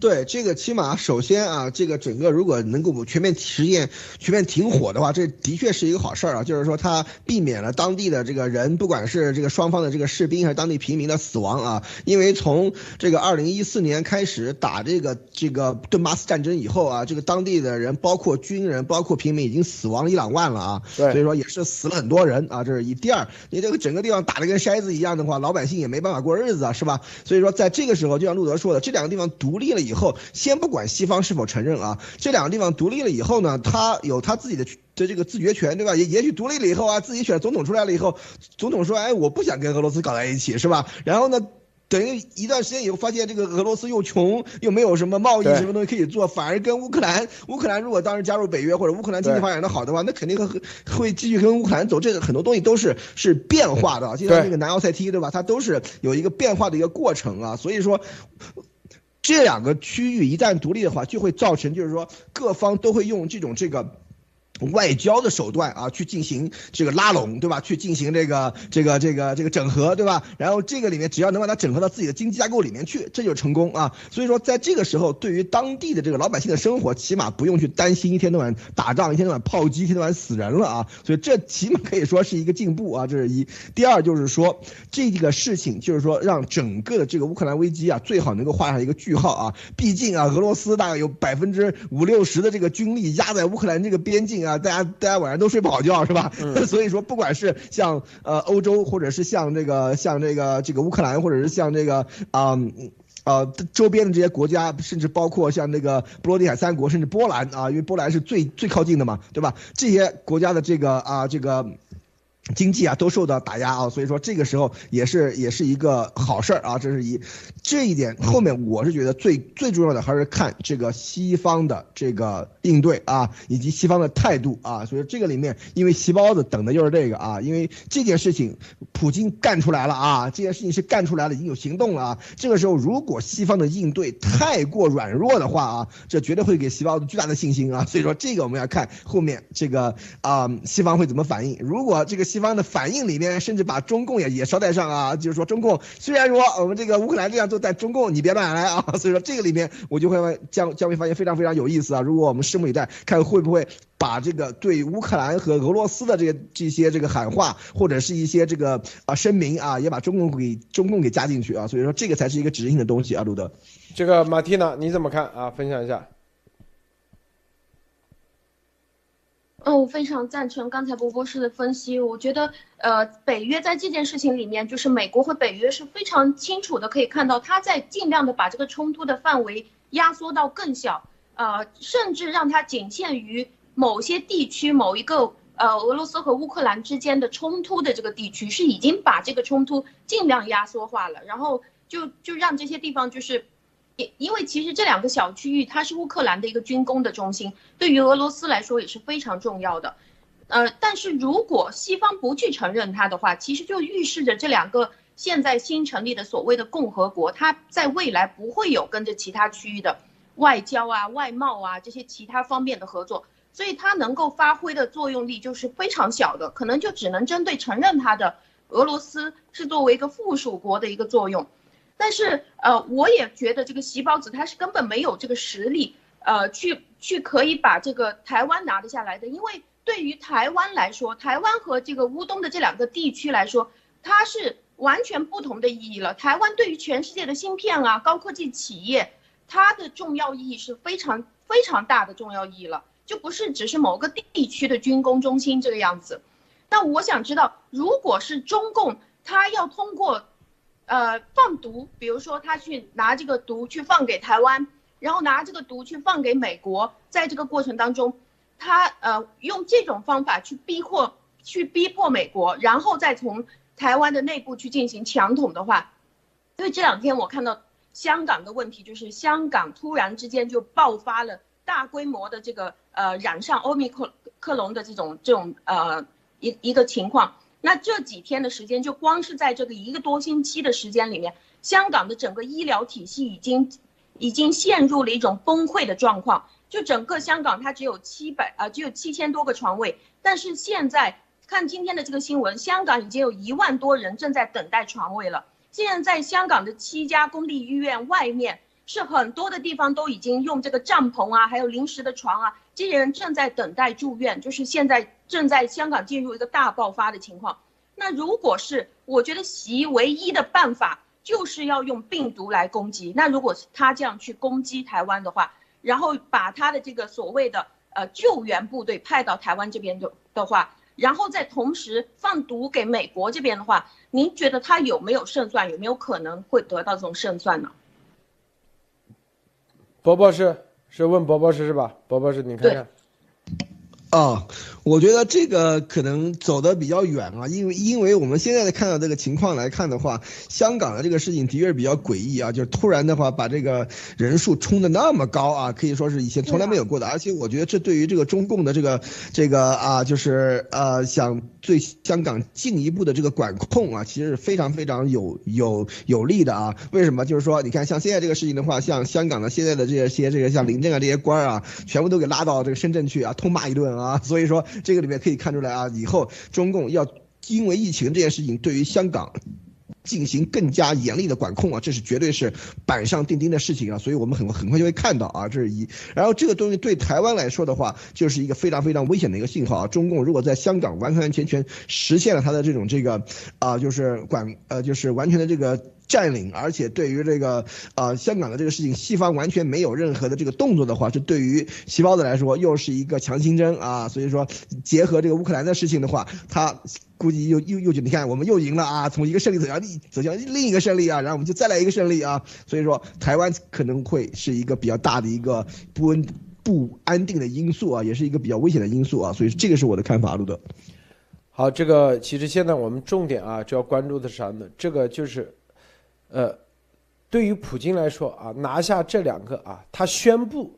Speaker 2: 对这个，起码首先啊，这个整个如果能够全面实验、全面停火的话，这的确是一个好事儿啊。就是说，它避免了当地的这个人，不管是这个双方的这个士兵还是当地平民的死亡啊。因为从这个二零一四年开始打这个这个顿巴斯战争以后啊，这个当地的人，包括军人、包括平民，已经死亡一两万了啊。
Speaker 1: 所
Speaker 2: 以说也是死了很多人啊。这是一。第二，你这个整个地方打得跟筛子一样的话，老百姓也没办法过日子啊，是吧？所以说，在这个时候，就像路德说的，这两个地方独立了。以后先不管西方是否承认啊，这两个地方独立了以后呢，他有他自己的的这个自决权，对吧？也也许独立了以后啊，自己选总统出来了以后，总统说，哎，我不想跟俄罗斯搞在一起，是吧？然后呢，等于一段时间以后，发现这个俄罗斯又穷，又没有什么贸易什么东西可以做，反而跟乌克兰，乌克兰如果当时加入北约或者乌克兰经济发展的好的话，那肯定会会继续跟乌克兰走。这个很多东西都是是变化的，就像那个南奥塞梯，对吧？它都是有一个变化的一个过程啊。所以说，这两个区域一旦独立的话，就会造成就是说各方都会用这种这个。外交的手段啊，去进行这个拉拢，对吧？去进行这个这个这个这个整合，对吧？然后这个里面只要能把它整合到自己的经济架构里面去，这就成功啊。所以说，在这个时候，对于当地的这个老百姓的生活，起码不用去担心一天到晚打仗，一天到晚炮击，一天到晚死人了啊。所以这起码可以说是一个进步啊。这是一。第二就是说，这个事情就是说，让整个的这个乌克兰危机啊，最好能够画上一个句号啊。毕竟啊，俄罗斯大概有百分之五六十的这个军力压在乌克兰这个边境啊。啊，大家大家晚上都睡不好觉是吧？<laughs> 所以说，不管是像呃欧洲，或者是像这个像这个这个乌克兰，或者是像这个啊呃周边的这些国家，甚至包括像那个波罗的海三国，甚至波兰啊，因为波兰是最最靠近的嘛，对吧？这些国家的这个啊这个。经济啊都受到打压啊，所以说这个时候也是也是一个好事儿啊，这是一这一点后面我是觉得最最重要的还是看这个西方的这个应对啊，以及西方的态度啊，所以这个里面因为席包子等的就是这个啊，因为这件事情普京干出来了啊，这件事情是干出来了，已经有行动了啊，这个时候如果西方的应对太过软弱的话啊，这绝对会给席包子巨大的信心啊，所以说这个我们要看后面这个啊西方会怎么反应，如果这个。西方的反应里面，甚至把中共也也捎带上啊，就是说中共虽然说我们这个乌克兰这样做，但中共你别乱来啊。<laughs> 所以说这个里面我就会将将会发现非常非常有意思啊。如果我们拭目以待，看会不会把这个对乌克兰和俄罗斯的这个这些这个喊话，或者是一些这个啊声明啊，也把中共给中共给加进去啊。所以说这个才是一个指令性的东西啊，路德。
Speaker 1: 这个马蒂娜你怎么看啊？分享一下。
Speaker 3: 嗯，我非常赞成刚才波波士的分析。我觉得，呃，北约在这件事情里面，就是美国和北约是非常清楚的，可以看到他在尽量的把这个冲突的范围压缩到更小，呃，甚至让它仅限于某些地区、某一个呃俄罗斯和乌克兰之间的冲突的这个地区，是已经把这个冲突尽量压缩化了，然后就就让这些地方就是。因因为其实这两个小区域，它是乌克兰的一个军工的中心，对于俄罗斯来说也是非常重要的。呃，但是如果西方不去承认它的话，其实就预示着这两个现在新成立的所谓的共和国，它在未来不会有跟着其他区域的外交啊、外贸啊这些其他方面的合作，所以它能够发挥的作用力就是非常小的，可能就只能针对承认它的俄罗斯是作为一个附属国的一个作用。但是，呃，我也觉得这个习包子他是根本没有这个实力，呃，去去可以把这个台湾拿得下来的。因为对于台湾来说，台湾和这个乌东的这两个地区来说，它是完全不同的意义了。台湾对于全世界的芯片啊、高科技企业，它的重要意义是非常非常大的重要意义了，就不是只是某个地区的军工中心这个样子。那我想知道，如果是中共，他要通过。呃，放毒，比如说他去拿这个毒去放给台湾，然后拿这个毒去放给美国，在这个过程当中，他呃用这种方法去逼迫，去逼迫美国，然后再从台湾的内部去进行强统的话，因为这两天我看到香港的问题，就是香港突然之间就爆发了大规模的这个呃染上欧米克克隆的这种这种呃一一个情况。那这几天的时间，就光是在这个一个多星期的时间里面，香港的整个医疗体系已经，已经陷入了一种崩溃的状况。就整个香港，它只有七百啊，只有七千多个床位。但是现在看今天的这个新闻，香港已经有一万多人正在等待床位了。现在在香港的七家公立医院外面，是很多的地方都已经用这个帐篷啊，还有临时的床啊，这些人正在等待住院，就是现在。正在香港进入一个大爆发的情况，那如果是我觉得习唯一的办法就是要用病毒来攻击，那如果他这样去攻击台湾的话，然后把他的这个所谓的呃救援部队派到台湾这边的的话，然后再同时放毒给美国这边的话，您觉得他有没有胜算？有没有可能会得到这种胜算呢？
Speaker 1: 伯博士是问伯博士是吧？伯博士，你看看。
Speaker 2: 啊，我觉得这个可能走的比较远啊，因为因为我们现在的看到这个情况来看的话，香港的这个事情的确是比较诡异啊，就是突然的话把这个人数冲的那么高啊，可以说是以前从来没有过的，而且我觉得这对于这个中共的这个这个啊，就是呃想对香港进一步的这个管控啊，其实是非常非常有有有利的啊。为什么？就是说你看像现在这个事情的话，像香港的现在的这些这个像林郑啊这些官啊，全部都给拉到这个深圳去啊，痛骂一顿啊。啊，<laughs> 所以说这个里面可以看出来啊，以后中共要因为疫情这件事情对于香港进行更加严厉的管控啊，这是绝对是板上钉钉的事情啊，所以我们很很快就会看到啊，这是一。然后这个东西对台湾来说的话，就是一个非常非常危险的一个信号啊，中共如果在香港完完全全实现了它的这种这个啊，就是管呃就是完全的这个。占领，而且对于这个啊香港的这个事情，西方完全没有任何的这个动作的话，这对于西包子来说又是一个强心针啊。所以说，结合这个乌克兰的事情的话，他估计又又又就你看我们又赢了啊，从一个胜利走向另走向另一个胜利啊，然后我们就再来一个胜利啊。所以说，台湾可能会是一个比较大的一个不稳不安定的因素啊，也是一个比较危险的因素啊。所以这个是我的看法，路德。
Speaker 1: 好，这个其实现在我们重点啊，就要关注的是啥呢？这个就是。呃，对于普京来说啊，拿下这两个啊，他宣布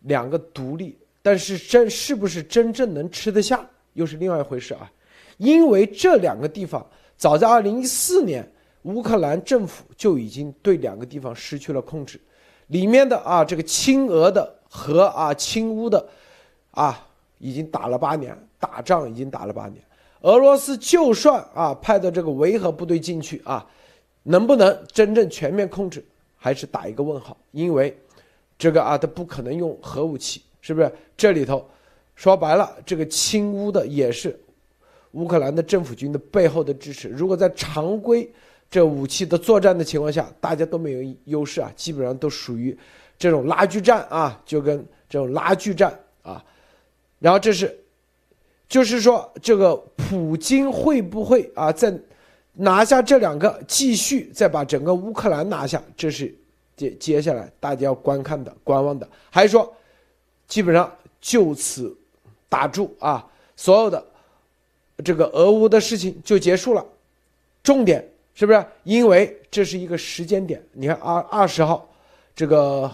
Speaker 1: 两个独立，但是真是不是真正能吃得下，又是另外一回事啊。因为这两个地方早在二零一四年，乌克兰政府就已经对两个地方失去了控制，里面的啊这个亲俄的和啊亲乌的啊已经打了八年，打仗已经打了八年。俄罗斯就算啊派的这个维和部队进去啊。能不能真正全面控制，还是打一个问号？因为这个啊，他不可能用核武器，是不是？这里头说白了，这个亲乌的也是乌克兰的政府军的背后的支持。如果在常规这武器的作战的情况下，大家都没有优势啊，基本上都属于这种拉锯战啊，就跟这种拉锯战啊。然后这是，就是说这个普京会不会啊在？拿下这两个，继续再把整个乌克兰拿下，这是接接下来大家要观看的、观望的。还是说，基本上就此打住啊，所有的这个俄乌的事情就结束了。重点是不是？因为这是一个时间点。你看，二二十号这个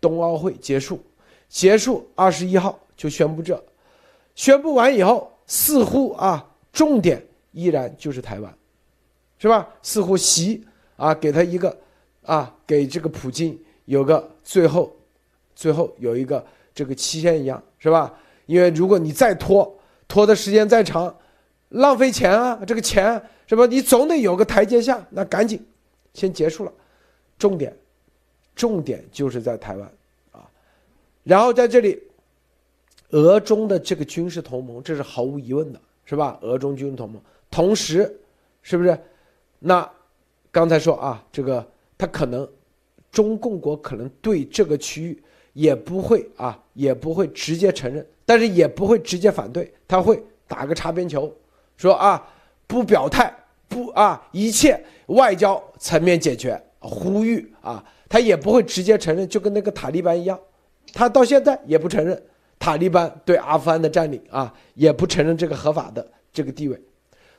Speaker 1: 冬奥会结束，结束二十一号就宣布这，宣布完以后，似乎啊，重点依然就是台湾。是吧？似乎习啊，给他一个啊，给这个普京有个最后，最后有一个这个期限一样，是吧？因为如果你再拖，拖的时间再长，浪费钱啊，这个钱是吧？你总得有个台阶下，那赶紧先结束了。重点，重点就是在台湾啊，然后在这里，俄中的这个军事同盟，这是毫无疑问的，是吧？俄中军事同盟，同时，是不是？那刚才说啊，这个他可能中共国可能对这个区域也不会啊，也不会直接承认，但是也不会直接反对，他会打个擦边球，说啊不表态，不啊一切外交层面解决，呼吁啊，他也不会直接承认，就跟那个塔利班一样，他到现在也不承认塔利班对阿富汗的占领啊，也不承认这个合法的这个地位，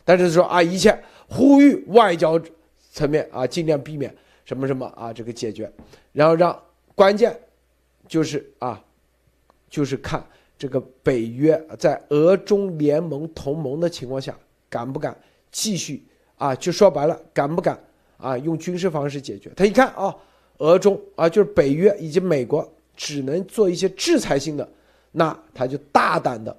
Speaker 1: 但是说啊一切。呼吁外交层面啊，尽量避免什么什么啊，这个解决，然后让关键就是啊，就是看这个北约在俄中联盟同盟的情况下，敢不敢继续啊？就说白了，敢不敢啊？用军事方式解决？他一看啊，俄中啊，就是北约以及美国只能做一些制裁性的，那他就大胆的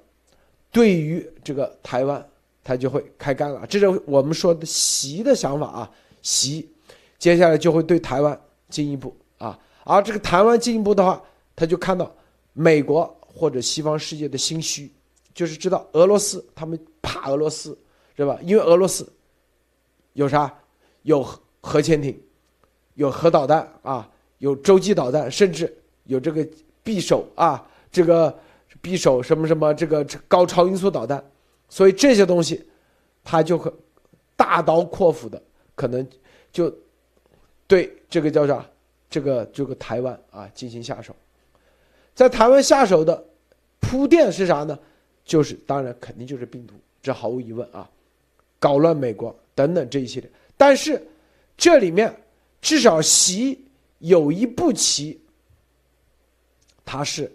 Speaker 1: 对于这个台湾。他就会开干了，这是我们说的习的想法啊。习接下来就会对台湾进一步啊，而这个台湾进一步的话，他就看到美国或者西方世界的心虚，就是知道俄罗斯他们怕俄罗斯，是吧？因为俄罗斯有啥？有核潜艇，有核导弹啊，有洲际导弹，甚至有这个匕首啊，这个匕首什么什么这个高超音速导弹。所以这些东西，他就会大刀阔斧的，可能就对这个叫啥，这个这个台湾啊进行下手，在台湾下手的铺垫是啥呢？就是当然肯定就是病毒，这毫无疑问啊，搞乱美国等等这一系列。但是这里面至少习有一步棋，他是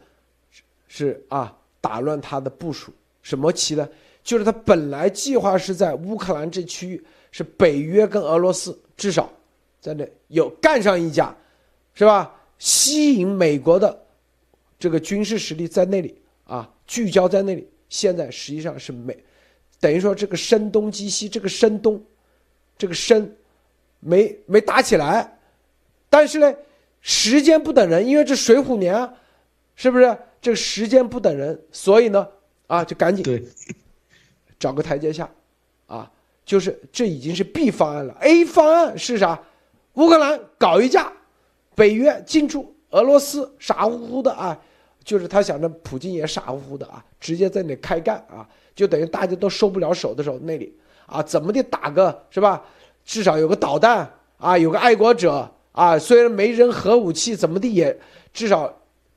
Speaker 1: 是啊打乱他的部署。什么棋呢？就是他本来计划是在乌克兰这区域，是北约跟俄罗斯至少在那有干上一架，是吧？吸引美国的这个军事实力在那里啊，聚焦在那里。现在实际上是美，等于说这个声东击西，这个声东，这个声没没打起来。但是呢，时间不等人，因为这水浒年啊，是不是？这个时间不等人，所以呢，啊，就赶紧
Speaker 2: 对。
Speaker 1: 找个台阶下，啊，就是这已经是 B 方案了。A 方案是啥？乌克兰搞一架，北约进驻，俄罗斯傻乎乎的啊，就是他想着普京也傻乎乎的啊，直接在那开干啊，就等于大家都收不了手的时候，那里啊怎么的打个是吧？至少有个导弹啊，有个爱国者啊，虽然没扔核武器，怎么的也至少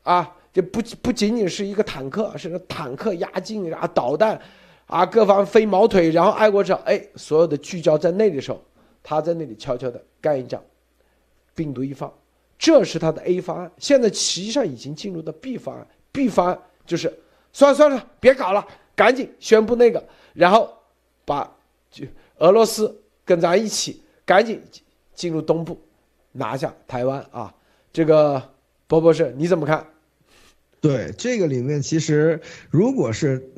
Speaker 1: 啊，就不不仅仅是一个坦克，是个坦克压境啊，导弹。啊，各方飞毛腿，然后爱国者，哎，所有的聚焦在那里的时候，他在那里悄悄的干一仗，病毒一放，这是他的 A 方案。现在实际上已经进入到 B 方案，B 方案就是算了算了，别搞了，赶紧宣布那个，然后把就俄罗斯跟咱一起赶紧进入东部，拿下台湾啊！这个波博士你怎么看？
Speaker 2: 对这个里面，其实如果是。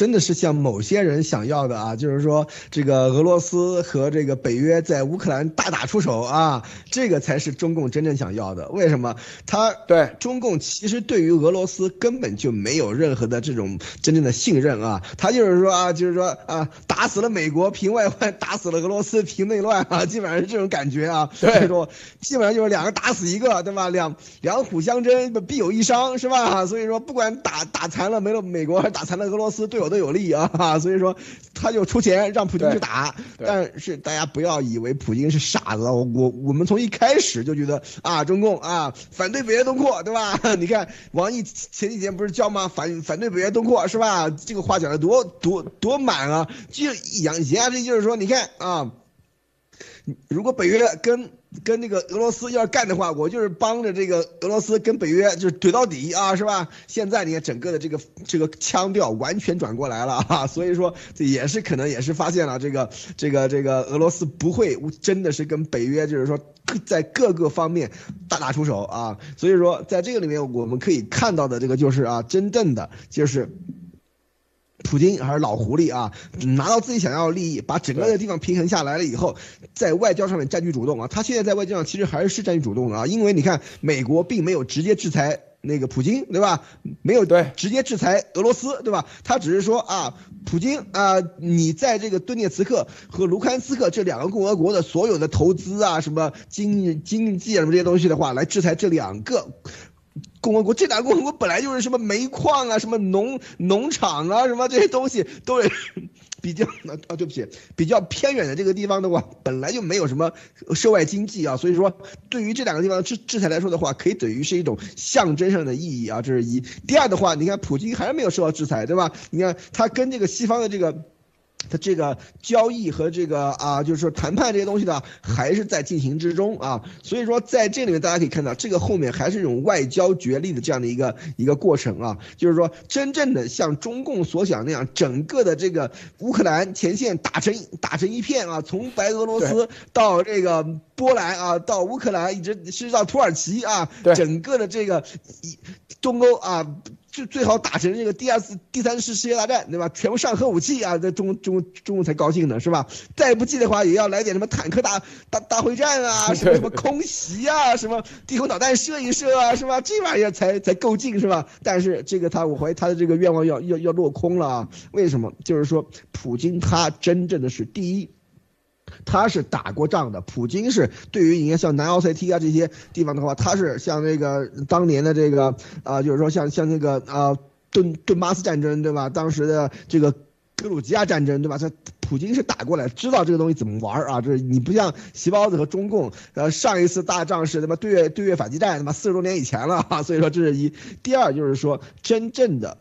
Speaker 2: 真的是像某些人想要的啊，就是说这个俄罗斯和这个北约在乌克兰大打出手啊，这个才是中共真正想要的。为什么？他
Speaker 1: 对
Speaker 2: 中共其实对于俄罗斯根本就没有任何的这种真正的信任啊，他就是说啊，就是说啊，打死了美国平外患，打死了俄罗斯平内乱啊，<laughs> 基本上是这种感觉啊。所以说，基本上就是两个打死一个，对吧？两两虎相争必有一伤，是吧？所以说，不管打打残了没了美国，还是打残了俄罗斯，对我。都有利啊，<laughs> 所以说他就出钱让普京去打，但是大家不要以为普京是傻子，我我我们从一开始就觉得啊，中共啊反对北约东扩，对吧？<laughs> 你看王毅前几天不是叫吗？反反对北约东扩是吧？这个话讲的多多多满啊，就言言下之意就是说，你看啊，如果北约跟。跟那个俄罗斯要干的话，我就是帮着这个俄罗斯跟北约就是怼到底啊，是吧？现在你看整个的这个这个腔调完全转过来了啊，<laughs> 所以说这也是可能也是发现了这个这个这个俄罗斯不会真的是跟北约就是说在各个方面大打出手啊，所以说在这个里面我们可以看到的这个就是啊，真正的就是。普京还是老狐狸啊，拿到自己想要的利益，把整个的地方平衡下来了以后，在外交上面占据主动啊。他现在在外交上其实还是占据主动的啊，因为你看美国并没有直接制裁那个普京，对吧？没有
Speaker 1: 对
Speaker 2: 直接制裁俄罗斯，对吧？他只是说啊，普京啊，你在这个顿涅茨克和卢甘斯克这两个共和国的所有的投资啊，什么经经济啊什么这些东西的话，来制裁这两个。共和国这两个共和国本来就是什么煤矿啊，什么农农场啊，什么这些东西都是比较啊，对不起，比较偏远的这个地方的话，本来就没有什么涉外经济啊，所以说对于这两个地方制制裁来说的话，可以等于是一种象征上的意义啊，这是一。第二的话，你看普京还是没有受到制裁，对吧？你看他跟这个西方的这个。他这个交易和这个啊，就是说谈判这些东西呢，还是在进行之中啊。所以说，在这里面大家可以看到，这个后面还是一种外交角力的这样的一个一个过程啊。就是说，真正的像中共所想那样，整个的这个乌克兰前线打成打成一片啊，从白俄罗斯到这个波兰啊，到乌克兰，一直甚至到土耳其啊，整个的这个东欧啊。就最好打成这个第二次、第三次世界大战，对吧？全部上核武器啊，在中中中国才高兴呢，是吧？再不济的话，也要来点什么坦克大大大会战啊，什 <laughs> 么什么空袭啊，什么地空导弹射一射啊，是吧？这玩意儿才才够劲，是吧？但是这个他，我怀疑他的这个愿望要要要落空了啊！为什么？就是说，普京他真正的是第一。他是打过仗的，普京是对于你看像南奥塞梯啊这些地方的话，他是像那个当年的这个啊，就是说像像那个啊顿顿巴斯战争对吧？当时的这个格鲁吉亚战争对吧？他普京是打过来，知道这个东西怎么玩啊？这是你不像席包子和中共，呃，上一次大仗是他妈对越对越反击战，他妈四十多年以前了啊。所以说这是一。第二就是说，真正的。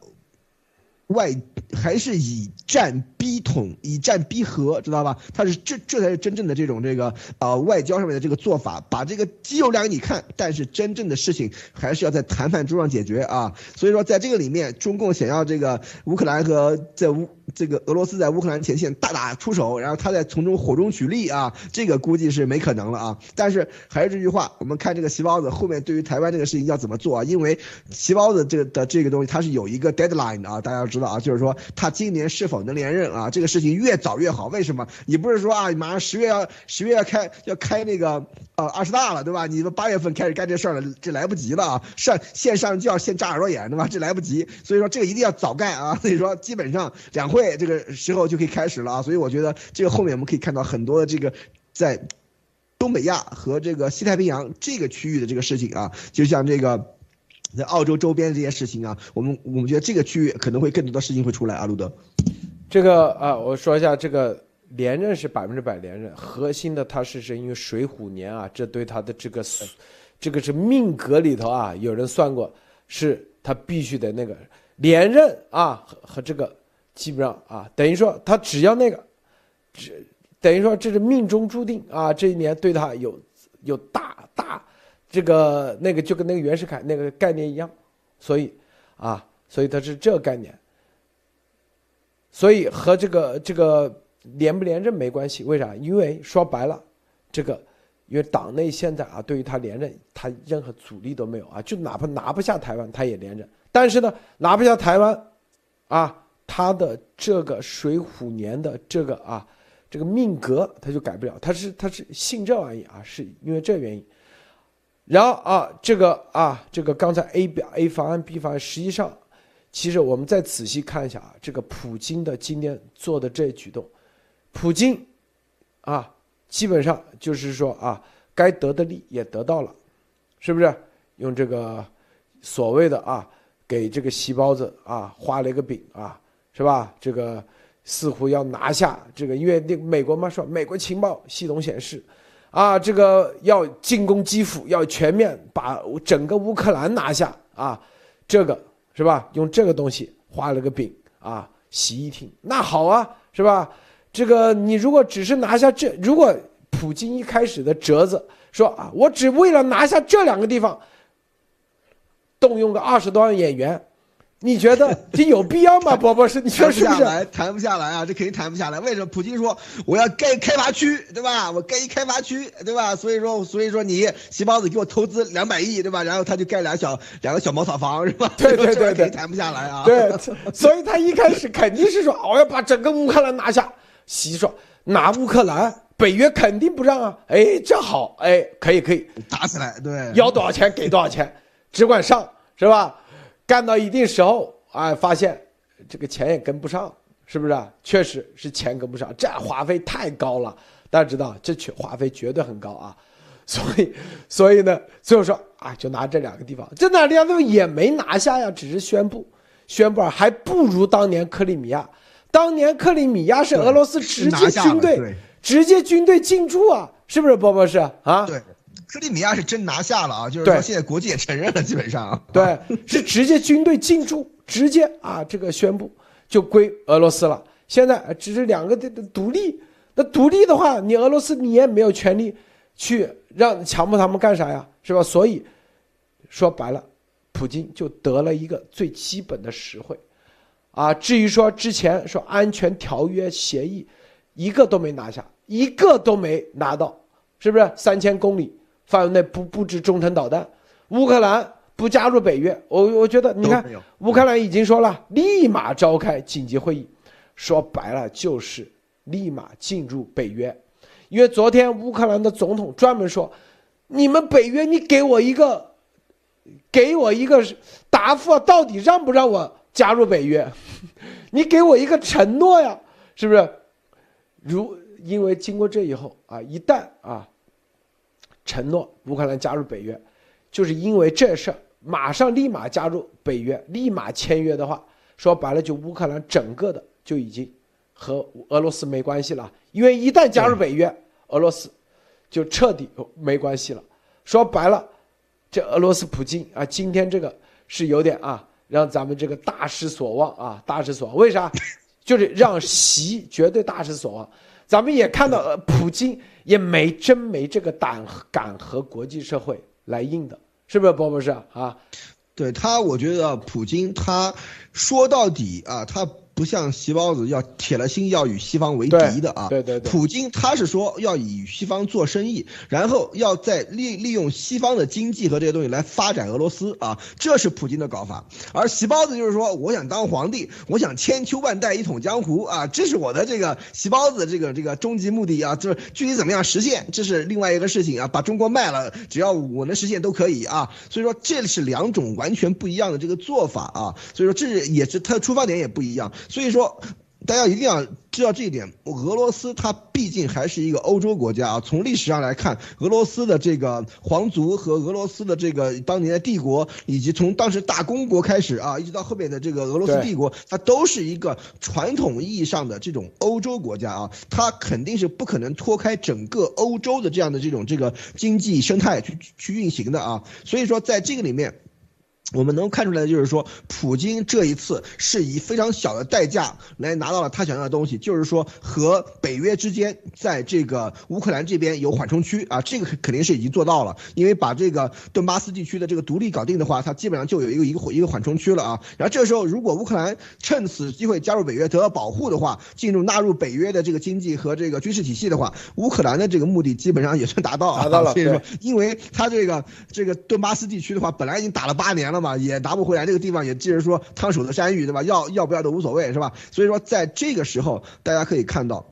Speaker 2: 外还是以战逼统，以战逼和，知道吧？他是这这才是真正的这种这个呃外交上面的这个做法，把这个肌肉量给你看，但是真正的事情还是要在谈判桌上解决啊。所以说，在这个里面，中共想要这个乌克兰和在乌。这个俄罗斯在乌克兰前线大打出手，然后他在从中火中取栗啊，这个估计是没可能了啊。但是还是这句话，我们看这个席包子后面对于台湾这个事情要怎么做啊？因为席包子这个的这个东西，它是有一个 deadline 的啊，大家要知道啊，就是说他今年是否能连任啊？这个事情越早越好。为什么？你不是说啊，马上十月要十月要开要开那个呃二十大了，对吧？你们八月份开始干这事儿了，这来不及了啊！上线上就要先扎耳朵眼，对吧？这来不及，所以说这个一定要早干啊！所以说基本上两会。会这个时候就可以开始了啊，所以我觉得这个后面我们可以看到很多的这个在东北亚和这个西太平洋这个区域的这个事情啊，就像这个在澳洲周边这些事情啊，我们我们觉得这个区域可能会更多的事情会出来啊，路德。
Speaker 1: 这个啊，我说一下这个连任是百分之百连任，核心的他是是因为水虎年啊，这对他的这个这个是命格里头啊，有人算过，是他必须得那个连任啊和和这个。基本上啊，等于说他只要那个，只等于说这是命中注定啊，这一年对他有有大大这个那个就跟那个袁世凯那个概念一样，所以啊，所以他是这个概念，所以和这个这个连不连任没关系，为啥？因为说白了，这个因为党内现在啊，对于他连任，他任何阻力都没有啊，就哪怕拿不下台湾，他也连任，但是呢，拿不下台湾，啊。他的这个水虎年的这个啊，这个命格他就改不了，他是他是信这玩意啊，是因为这原因。然后啊，这个啊，这个刚才 A 表 A 方案 B 方案，实际上，其实我们再仔细看一下啊，这个普京的今天做的这举动，普京啊，基本上就是说啊，该得的利也得到了，是不是？用这个所谓的啊，给这个细包子啊画了一个饼啊。是吧？这个似乎要拿下这个，因为那美国嘛说，美国情报系统显示，啊，这个要进攻基辅，要全面把整个乌克兰拿下啊，这个是吧？用这个东西画了个饼啊，习一听，那好啊，是吧？这个你如果只是拿下这，如果普京一开始的折子说啊，我只为了拿下这两个地方，动用个二十多万演员。你觉得 <laughs> 这有必要吗，波波是？你说是不是？
Speaker 2: 谈不下来啊，这肯定谈不下来。为什么？普京说我要盖开发区，对吧？我盖一开发区，对吧？所以说，所以说你席包子给我投资两百亿，对吧？然后他就盖俩小两个小茅草房，是吧？
Speaker 1: 对对对对，<laughs>
Speaker 2: 谈不下来啊。
Speaker 1: 对，所以他一开始肯定是说我要把整个乌克兰拿下。席说拿乌克兰，北约肯定不让啊。哎，这好，哎，可以可以
Speaker 2: 打起来，对，
Speaker 1: 要多少钱给多少钱，只管上，是吧？干到一定时候，哎，发现这个钱也跟不上，是不是？确实是钱跟不上，这花费太高了。大家知道，这缺花费绝对很高啊。<laughs> 所以，所以呢，最后说啊，就拿这两个地方，这两个地方也没拿下呀，只是宣布，宣布还不如当年克里米亚。当年克里米亚是俄罗斯直接军队，直接军队进驻啊，是不是，波博士啊？
Speaker 2: 对。克里米亚是真拿下了啊，就是说现在国际也承认了，基本上
Speaker 1: 对，是直接军队进驻，直接啊这个宣布就归俄罗斯了。现在只是两个的独立，那独立的话，你俄罗斯你也没有权利去让强迫他们干啥呀，是吧？所以说白了，普京就得了一个最基本的实惠，啊，至于说之前说安全条约协议，一个都没拿下，一个都没拿到，是不是三千公里？范围内不布置中程导弹，乌克兰不加入北约，我我觉得你看，乌克兰已经说了，立马召开紧急会议，说白了就是立马进入北约，因为昨天乌克兰的总统专门说，你们北约，你给我一个，给我一个答复，到底让不让我加入北约？<laughs> 你给我一个承诺呀，是不是？如因为经过这以后啊，一旦啊。承诺乌克兰加入北约，就是因为这事儿，马上立马加入北约，立马签约的话，说白了就乌克兰整个的就已经和俄罗斯没关系了，因为一旦加入北约，俄罗斯就彻底没关系了。说白了，这俄罗斯普京啊，今天这个是有点啊，让咱们这个大失所望啊，大失所望。为啥？就是让习绝对大失所望。咱们也看到，呃，普京也没真没这个胆敢和国际社会来硬的，是不是，波博士啊？
Speaker 2: 对他，我觉得普京他说到底啊，他。不像席包子要铁了心要与西方为敌的啊，
Speaker 1: 对对对，
Speaker 2: 普京他是说要与西方做生意，然后要再利利用西方的经济和这些东西来发展俄罗斯啊，这是普京的搞法。而席包子就是说，我想当皇帝，我想千秋万代一统江湖啊，这是我的这个席包子这个这个终极目的啊，就是具体怎么样实现，这是另外一个事情啊，把中国卖了，只要我能实现都可以啊。所以说这是两种完全不一样的这个做法啊，所以说这是也是他的出发点也不一样。所以说，大家一定要知道这一点。俄罗斯它毕竟还是一个欧洲国家啊。从历史上来看，俄罗斯的这个皇族和俄罗斯的这个当年的帝国，以及从当时大公国开始啊，一直到后面的这个俄罗斯帝国，它都是一个传统意义上的这种欧洲国家啊。它肯定是不可能脱开整个欧洲的这样的这种这个经济生态去去运行的啊。所以说，在这个里面。我们能看出来的就是说，普京这一次是以非常小的代价来拿到了他想要的东西，就是说和北约之间在这个乌克兰这边有缓冲区啊，这个肯定是已经做到了，因为把这个顿巴斯地区的这个独立搞定的话，它基本上就有一个一个一个缓冲区了啊。然后这个时候，如果乌克兰趁此机会加入北约得到保护的话，进入纳入北约的这个经济和这个军事体系的话，乌克兰的这个目的基本上也算达到
Speaker 1: 达到了。
Speaker 2: 所以说，因为他这个这个顿巴斯地区的话，本来已经打了八年了。嘛也拿不回来，这个地方也既是说烫手的山芋，对吧？要要不要都无所谓，是吧？所以说在这个时候，大家可以看到。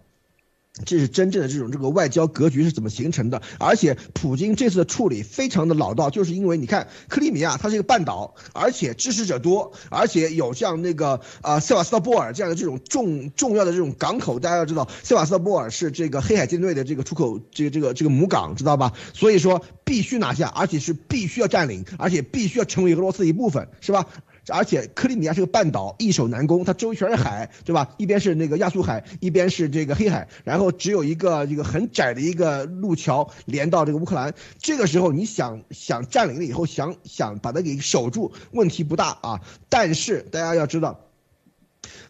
Speaker 2: 这是真正的这种这个外交格局是怎么形成的？而且普京这次的处理非常的老道，就是因为你看克里米亚它是一个半岛，而且支持者多，而且有像那个啊塞瓦斯托波尔这样的这种重重要的这种港口，大家要知道塞瓦斯托波尔是这个黑海舰队的这个出口这个这个这个母港，知道吧？所以说必须拿下，而且是必须要占领，而且必须要成为俄罗斯的一部分，是吧？而且克里米亚是个半岛，易守难攻，它周围全是海，对吧？一边是那个亚速海，一边是这个黑海，然后只有一个这个很窄的一个路桥连到这个乌克兰。这个时候你想想占领了以后，想想把它给守住，问题不大啊。但是大家要知道。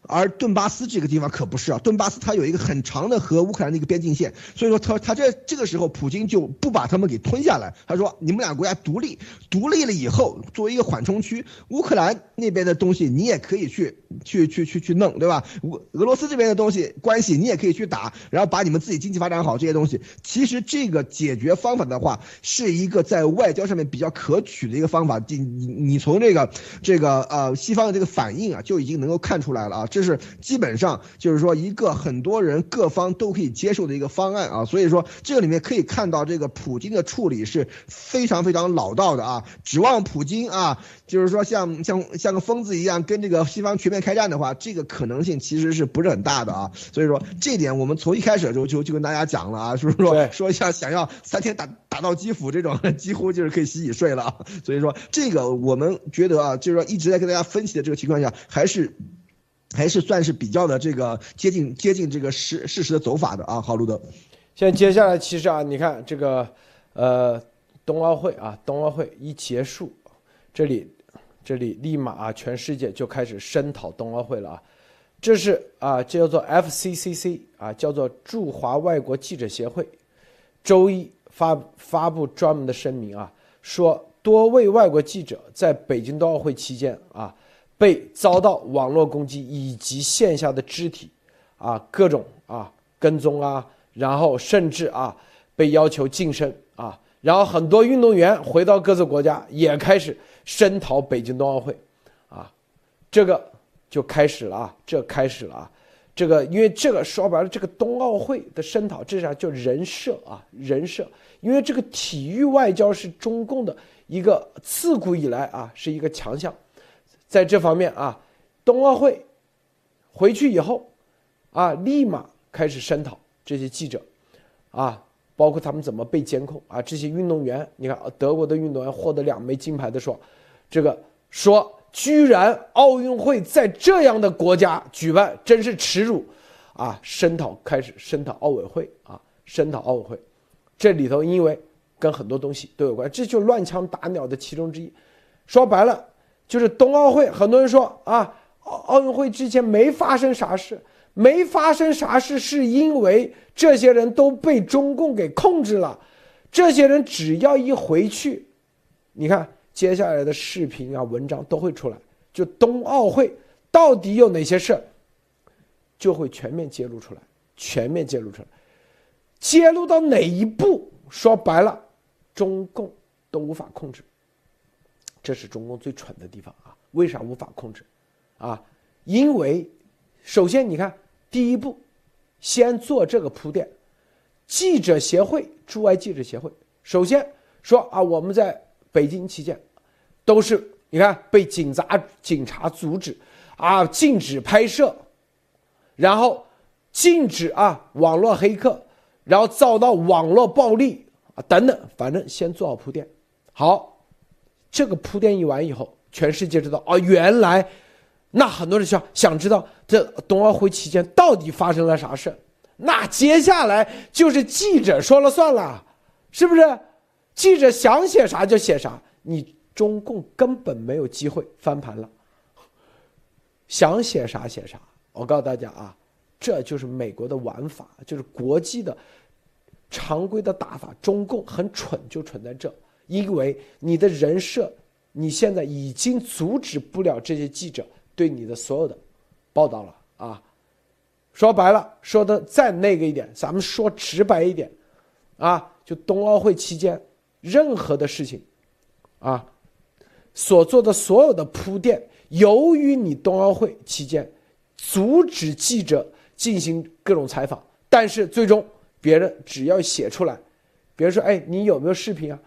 Speaker 2: 而顿巴斯这个地方可不是啊，顿巴斯它有一个很长的和乌克兰的一个边境线，所以说他他这这个时候普京就不把他们给吞下来，他说你们俩国家独立，独立了以后作为一个缓冲区，乌克兰那边的东西你也可以去去去去去弄，对吧？俄俄罗斯这边的东西关系你也可以去打，然后把你们自己经济发展好这些东西。其实这个解决方法的话，是一个在外交上面比较可取的一个方法。你你你从这个这个呃西方的这个反应啊，就已经能够看出来了啊。这是基本上就是说一个很多人各方都可以接受的一个方案啊，所以说这个里面可以看到这个普京的处理是非常非常老道的啊，指望普京啊，就是说像像像个疯子一样跟这个西方全面开战的话，这个可能性其实是不是很大的啊，所以说这点我们从一开始就就就跟大家讲了啊，是不是说说一下想要三天打打到基辅这种 <laughs> 几乎就是可以洗洗睡了啊，所以说这个我们觉得啊，就是说一直在跟大家分析的这个情况下还是。还是算是比较的这个接近接近这个事事实的走法的啊，好，路德。
Speaker 1: 现在接下来其实啊，你看这个，呃，冬奥会啊，冬奥会一结束，这里这里立马啊，全世界就开始声讨冬奥会了啊。这是啊，这叫做 FCCC 啊，叫做驻华外国记者协会，周一发发布专门的声明啊，说多位外国记者在北京冬奥会期间啊。被遭到网络攻击以及线下的肢体，啊，各种啊跟踪啊，然后甚至啊被要求晋升啊，然后很多运动员回到各自国家也开始声讨北京冬奥会，啊，这个就开始了啊，这开始了啊，这个因为这个说白了，这个冬奥会的声讨，这啥叫人设啊？人设，因为这个体育外交是中共的一个自古以来啊是一个强项。在这方面啊，冬奥会回去以后，啊，立马开始声讨这些记者，啊，包括他们怎么被监控啊，这些运动员，你看德国的运动员获得两枚金牌的说，这个说居然奥运会在这样的国家举办，真是耻辱，啊声讨开始声讨奥委会啊声讨奥委会，这里头因为跟很多东西都有关，这就乱枪打鸟的其中之一。说白了就是冬奥会，很多人说啊奥奥运会之前没发生啥事，没发生啥事是因为这些人都被中共给控制了，这些人只要一回去，你看接下来的视频啊文章都会出来，就冬奥会。到底有哪些事，就会全面揭露出来，全面揭露出来，揭露到哪一步，说白了，中共都无法控制。这是中共最蠢的地方啊！为啥无法控制？啊，因为首先你看，第一步，先做这个铺垫，记者协会驻外记者协会，首先说啊，我们在北京期间，都是你看被警察警察阻止。啊，禁止拍摄，然后禁止啊网络黑客，然后遭到网络暴力啊等等，反正先做好铺垫。好，这个铺垫一完以后，全世界知道啊，原来那很多人想想知道这冬奥会期间到底发生了啥事那接下来就是记者说了算了，是不是？记者想写啥就写啥，你中共根本没有机会翻盘了。想写啥写啥，我告诉大家啊，这就是美国的玩法，就是国际的常规的打法。中共很蠢，就蠢在这，因为你的人设，你现在已经阻止不了这些记者对你的所有的报道了啊。说白了，说的再那个一点，咱们说直白一点，啊，就冬奥会期间任何的事情，啊，所做的所有的铺垫。由于你冬奥会期间阻止记者进行各种采访，但是最终别人只要写出来，别人说：“哎，你有没有视频啊？”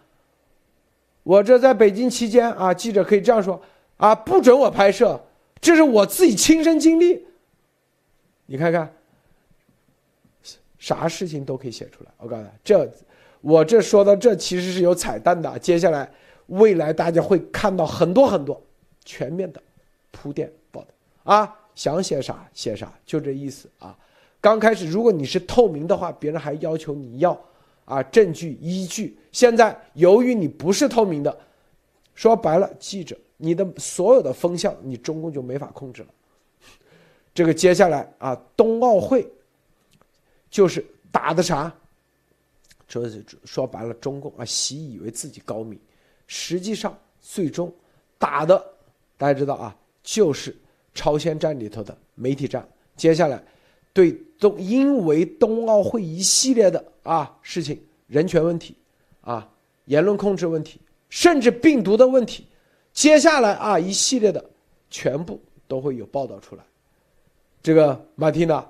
Speaker 1: 我这在北京期间啊，记者可以这样说：“啊，不准我拍摄，这是我自己亲身经历。”你看看，啥事情都可以写出来。我告诉你，这我这说到这其实是有彩蛋的。接下来未来大家会看到很多很多全面的。铺垫报道啊，想写啥写啥，就这意思啊。刚开始如果你是透明的话，别人还要求你要啊证据依据。现在由于你不是透明的，说白了，记者你的所有的风向，你中共就没法控制了。这个接下来啊，冬奥会就是打的啥？说说白了，中共啊习以为自己高明，实际上最终打的大家知道啊。就是朝鲜战里头的媒体战，接下来对冬因为冬奥会一系列的啊事情，人权问题，啊言论控制问题，甚至病毒的问题，接下来啊一系列的全部都会有报道出来。这个马蒂娜，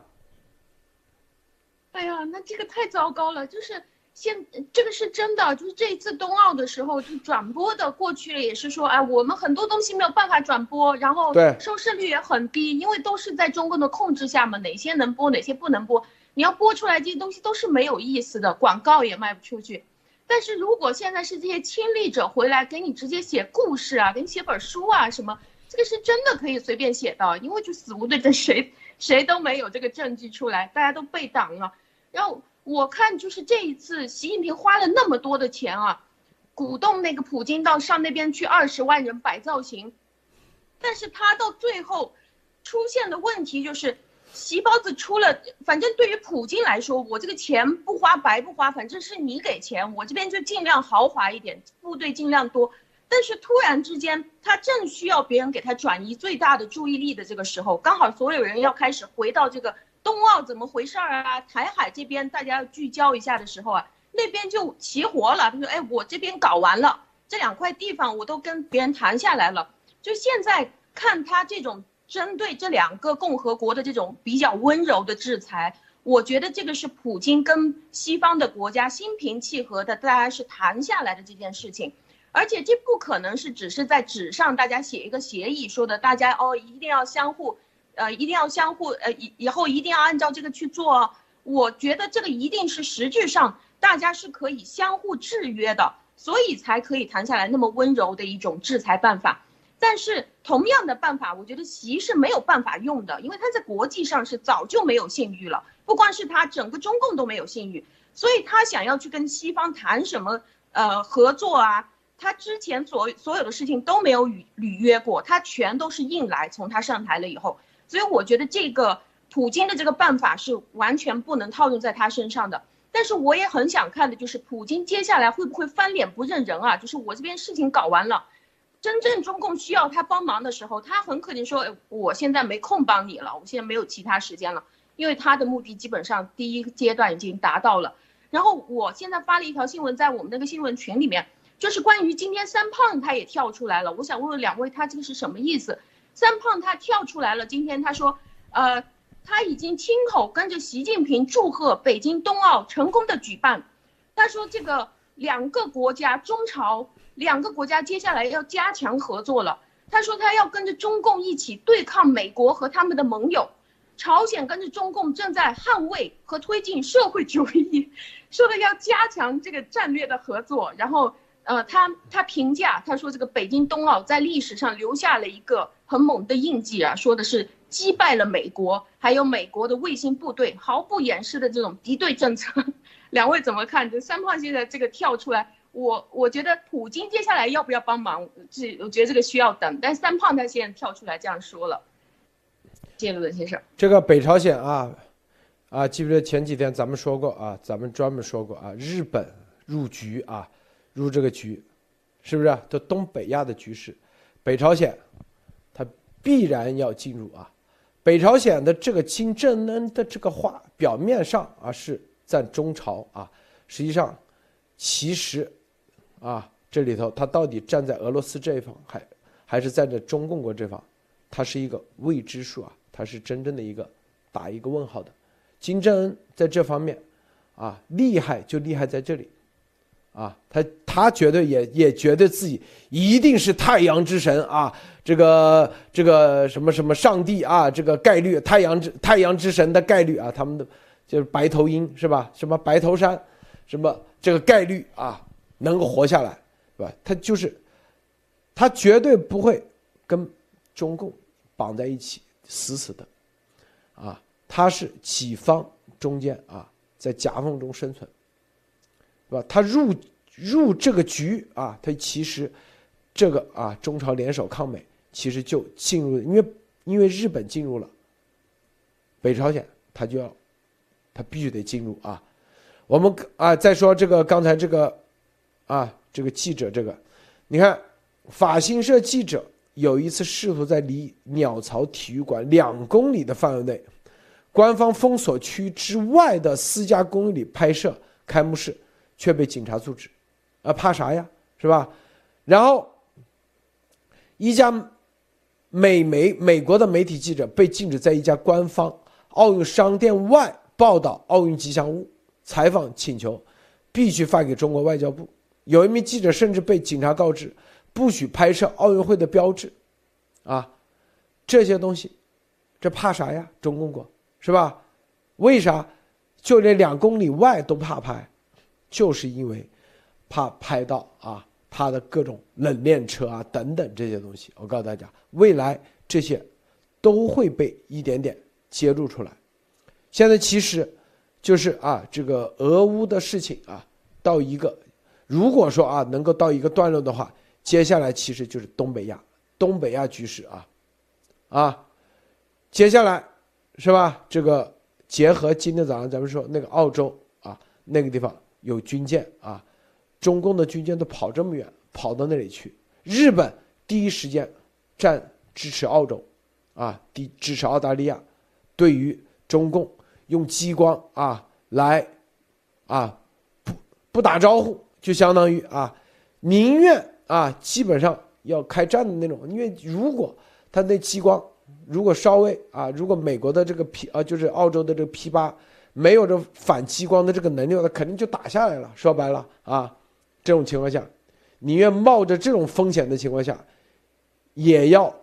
Speaker 3: 哎呀，那这个太糟糕了，就是。现这个是真的，就是这一次冬奥的时候，就转播的过去了，也是说，哎，我们很多东西没有办法转播，然后收视率也很低，因为都是在中共的控制下嘛，哪些能播，哪些不能播，你要播出来这些东西都是没有意思的，广告也卖不出去。但是如果现在是这些亲历者回来给你直接写故事啊，给你写本书啊什么，这个是真的可以随便写的，因为就死无对证，谁谁都没有这个证据出来，大家都被挡了，然后。我看就是这一次，习近平花了那么多的钱啊，鼓动那个普京到上那边去二十万人摆造型，但是他到最后出现的问题就是，席包子出了，反正对于普京来说，我这个钱不花白不花，反正是你给钱，我这边就尽量豪华一点，部队尽量多。但是突然之间，他正需要别人给他转移最大的注意力的这个时候，刚好所有人要开始回到这个。冬奥怎么回事儿啊？台海这边大家要聚焦一下的时候啊，那边就齐活了。他说：“哎，我这边搞完了，这两块地方我都跟别人谈下来了。就现在看他这种针对这两个共和国的这种比较温柔的制裁，我觉得这个是普京跟西方的国家心平气和的，大家是谈下来的这件事情。而且这不可能是只是在纸上大家写一个协议说的，大家哦一定要相互。”呃，一定要相互呃，以以后一定要按照这个去做。我觉得这个一定是实质上大家是可以相互制约的，所以才可以谈下来那么温柔的一种制裁办法。但是同样的办法，我觉得习是没有办法用的，因为他在国际上是早就没有信誉了，不光是他，整个中共都没有信誉，所以他想要去跟西方谈什么呃合作啊，他之前所所有的事情都没有履履约过，他全都是硬来，从他上台了以后，所以我觉得这个普京的这个办法是完全不能套用在他身上的。但是我也很想看的就是普京接下来会不会翻脸不认人啊？就是我这边事情搞完了。真正中共需要他帮忙的时候，他很可能说：“我现在没空帮你了，我现在没有其他时间了。”因为他的目的基本上第一阶段已经达到了。然后我现在发了一条新闻在我们那个新闻群里面，就是关于今天三胖他也跳出来了。我想问问两位，他这个是什么意思？三胖他跳出来了，今天他说：“呃，他已经亲口跟着习近平祝贺北京冬奥成功的举办。”他说：“这个两个国家中朝。”两个国家接下来要加强合作了。他说他要跟着中共一起对抗美国和他们的盟友。朝鲜跟着中共正在捍卫和推进社会主义，说的要加强这个战略的合作。然后，呃，他他评价他说这个北京冬奥在历史上留下了一个很猛的印记啊，说的是击败了美国，还有美国的卫星部队，毫不掩饰的这种敌对政策。<laughs> 两位怎么看？这三胖现在这个跳出来。我我觉得普京接下来要不要帮忙？这我觉得这个需要等。但三胖他现在跳出来这样说了，谢谢陆先生。
Speaker 1: 这个北朝鲜啊，啊，记不记得前几天咱们说过啊？咱们专门说过啊，日本入局啊，入这个局，是不是？啊这东北亚的局势，北朝鲜，他必然要进入啊。北朝鲜的这个金正恩的这个话，表面上啊是在中朝啊，实际上，其实。啊，这里头他到底站在俄罗斯这一方，还还是站在中共国这方，他是一个未知数啊，他是真正的一个打一个问号的。金正恩在这方面，啊，厉害就厉害在这里，啊，他他绝对也也觉得自己一定是太阳之神啊，这个这个什么什么上帝啊，这个概率太阳之太阳之神的概率啊，他们的就是白头鹰是吧？什么白头山，什么这个概率啊？能够活下来，是吧？他就是，他绝对不会跟中共绑在一起，死死的，啊，他是几方中间啊，在夹缝中生存，是吧？他入入这个局啊，他其实这个啊，中朝联手抗美，其实就进入，因为因为日本进入了北朝鲜，他就要他必须得进入啊。我们啊，再说这个刚才这个。啊，这个记者，这个，你看，法新社记者有一次试图在离鸟巢体育馆两公里的范围内，官方封锁区之外的私家公寓里拍摄开幕式，却被警察阻止，啊，怕啥呀，是吧？然后，一家美媒美国的媒体记者被禁止在一家官方奥运商店外报道奥运吉祥物采访请求，必须发给中国外交部。有一名记者甚至被警察告知，不许拍摄奥运会的标志，啊，这些东西，这怕啥呀？中共国是吧？为啥？就连两公里外都怕拍，就是因为怕拍到啊他的各种冷链车啊等等这些东西。我告诉大家，未来这些都会被一点点揭露出来。现在其实就是啊，这个俄乌的事情啊，到一个。如果说啊能够到一个段落的话，接下来其实就是东北亚，东北亚局势啊，啊，接下来是吧？这个结合今天早上咱们说那个澳洲啊，那个地方有军舰啊，中共的军舰都跑这么远，跑到那里去。日本第一时间站支持澳洲，啊，第支持澳大利亚，对于中共用激光啊来啊不不打招呼。就相当于啊，宁愿啊，基本上要开战的那种。因为如果他那激光，如果稍微啊，如果美国的这个 P 啊，就是澳洲的这个 P 八没有这反激光的这个能力，那肯定就打下来了。说白了啊，这种情况下，宁愿冒着这种风险的情况下，也要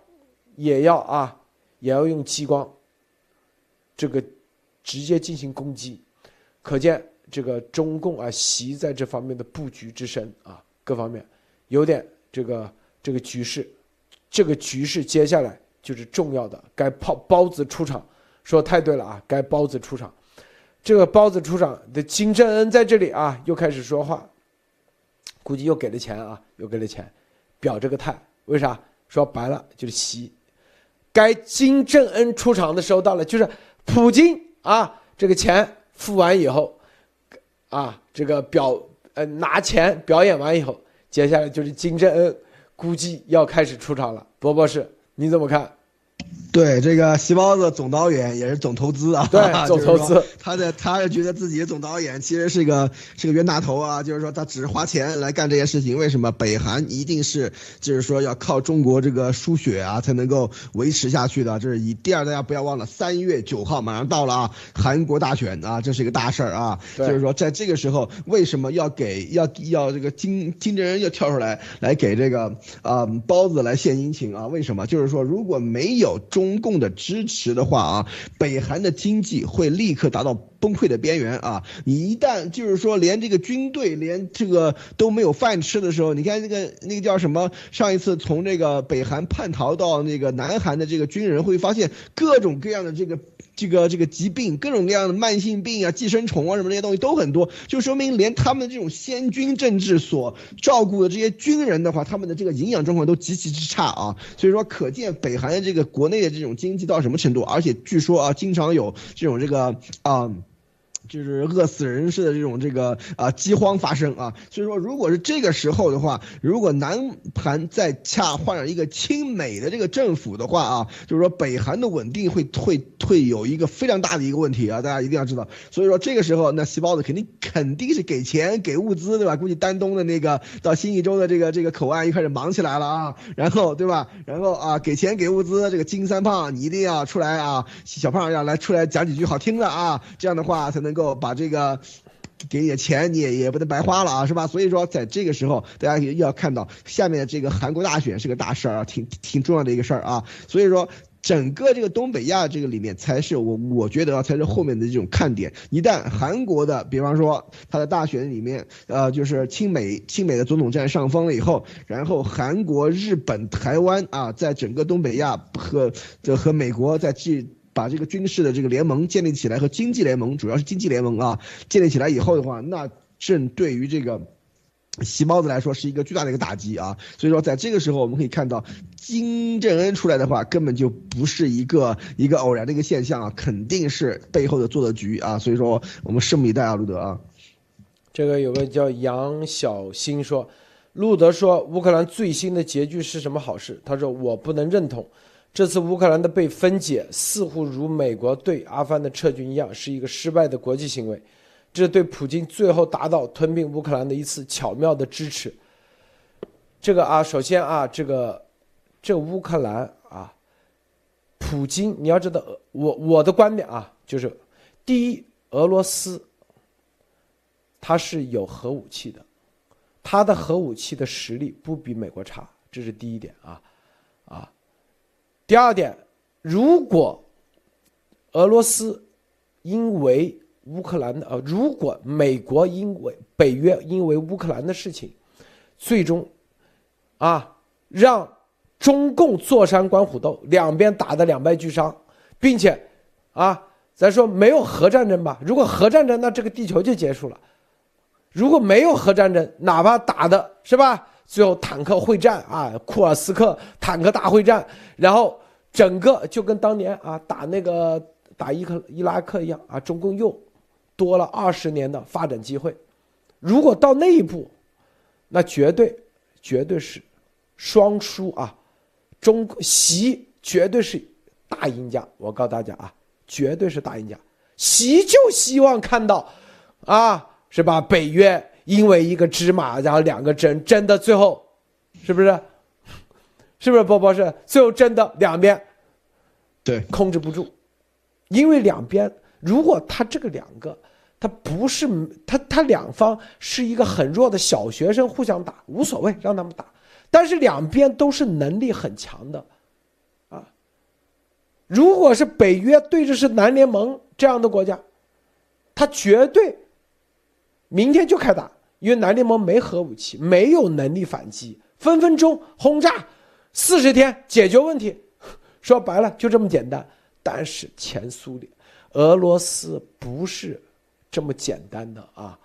Speaker 1: 也要啊，也要用激光这个直接进行攻击，可见。这个中共啊，习在这方面的布局之深啊，各方面有点这个这个局势这个局势接下来就是重要的，该包包子出场，说太对了啊，该包子出场。这个包子出场的金正恩在这里啊，又开始说话，估计又给了钱啊，又给了钱，表这个态。为啥？说白了就是习。该金正恩出场的时候到了，就是普京啊，这个钱付完以后，啊，这个表呃拿钱表演完以后，接下来就是金正恩估计要开始出场了。博博士，你怎么看？
Speaker 2: 对这个细包子总导演也是总投资啊，
Speaker 1: 对总投资，
Speaker 2: 他的他是觉得自己总导演其实是个是个冤大头啊，就是说他只是花钱来干这些事情。为什么北韩一定是就是说要靠中国这个输血啊才能够维持下去的？这是一。第二，大家不要忘了，三月九号马上到了啊，韩国大选啊，这是一个大事儿啊。就是说在这个时候，为什么要给要要这个金金正恩要跳出来来给这个啊包子来献殷勤啊？为什么？就是说如果没有中公共的支持的话啊，北韩的经济会立刻达到崩溃的边缘啊！你一旦就是说连这个军队连这个都没有饭吃的时候，你看那个那个叫什么？上一次从这个北韩叛逃到那个南韩的这个军人会发现各种各样的这个。这个这个疾病，各种各样的慢性病啊，寄生虫啊，什么这些东西都很多，就说明连他们这种先军政治所照顾的这些军人的话，他们的这个营养状况都极其之差啊。所以说，可见北韩的这个国内的这种经济到什么程度，而且据说啊，经常有这种这个啊。就是饿死人似的这种这个啊饥荒发生啊，所以说如果是这个时候的话，如果南韩再恰换上一个亲美的这个政府的话啊，就是说北韩的稳定会会会有一个非常大的一个问题啊，大家一定要知道。所以说这个时候，那细胞子肯定肯定是给钱给物资对吧？估计丹东的那个到新义州的这个这个口岸又开始忙起来了啊，然后对吧？然后啊给钱给物资，这个金三胖你一定要出来啊，小胖要来出来讲几句好听的啊，这样的话才能。够把这个给点钱，你也也不能白花了啊，是吧？所以说，在这个时候，大家要看到下面这个韩国大选是个大事儿啊，挺挺重要的一个事儿啊。所以说，整个这个东北亚这个里面才是我我觉得才是后面的这种看点。一旦韩国的，比方说他的大选里面，呃，就是亲美亲美的总统占上风了以后，然后韩国、日本、台湾啊，在整个东北亚和这和美国在这。把这个军事的这个联盟建立起来和经济联盟，主要是经济联盟啊，建立起来以后的话，那正对于这个习包子来说是一个巨大的一个打击啊。所以说，在这个时候我们可以看到，金正恩出来的话，根本就不是一个一个偶然的一个现象啊，肯定是背后的做的局啊。所以说，我们拭目以待啊，路德啊。
Speaker 1: 这个有个叫杨小新说，路德说乌克兰最新的结局是什么好事？他说我不能认同。这次乌克兰的被分解，似乎如美国对阿富汗的撤军一样，是一个失败的国际行为。这对普京最后达到吞并乌克兰的一次巧妙的支持。这个啊，首先啊，这个这乌克兰啊，普京，你要知道，我我的观点啊，就是第一，俄罗斯它是有核武器的，它的核武器的实力不比美国差，这是第一点，啊。第二点，如果俄罗斯因为乌克兰的呃，如果美国因为北约因为乌克兰的事情，最终啊让中共坐山观虎斗，两边打得两败俱伤，并且啊，咱说没有核战争吧？如果核战争，那这个地球就结束了；如果没有核战争，哪怕打的是吧？最后坦克会战啊，库尔斯克坦克大会战，然后整个就跟当年啊打那个打伊克伊拉克一样啊，中共又多了二十年的发展机会。如果到那一步，那绝对绝对是双输啊，中习绝对是大赢家。我告诉大家啊，绝对是大赢家。习就希望看到啊，是吧？北约。因为一个芝麻，然后两个针，真的最后，是不是？是不是波波是最后真的两边，
Speaker 2: 对，
Speaker 1: 控制不住，因为两边如果他这个两个，他不是他他两方是一个很弱的小学生互相打无所谓让他们打，但是两边都是能力很强的，啊，如果是北约对着是南联盟这样的国家，他绝对明天就开打。因为南联盟没核武器，没有能力反击，分分钟轰炸，四十天解决问题，说白了就这么简单。但是前苏联、俄罗斯不是这么简单的啊，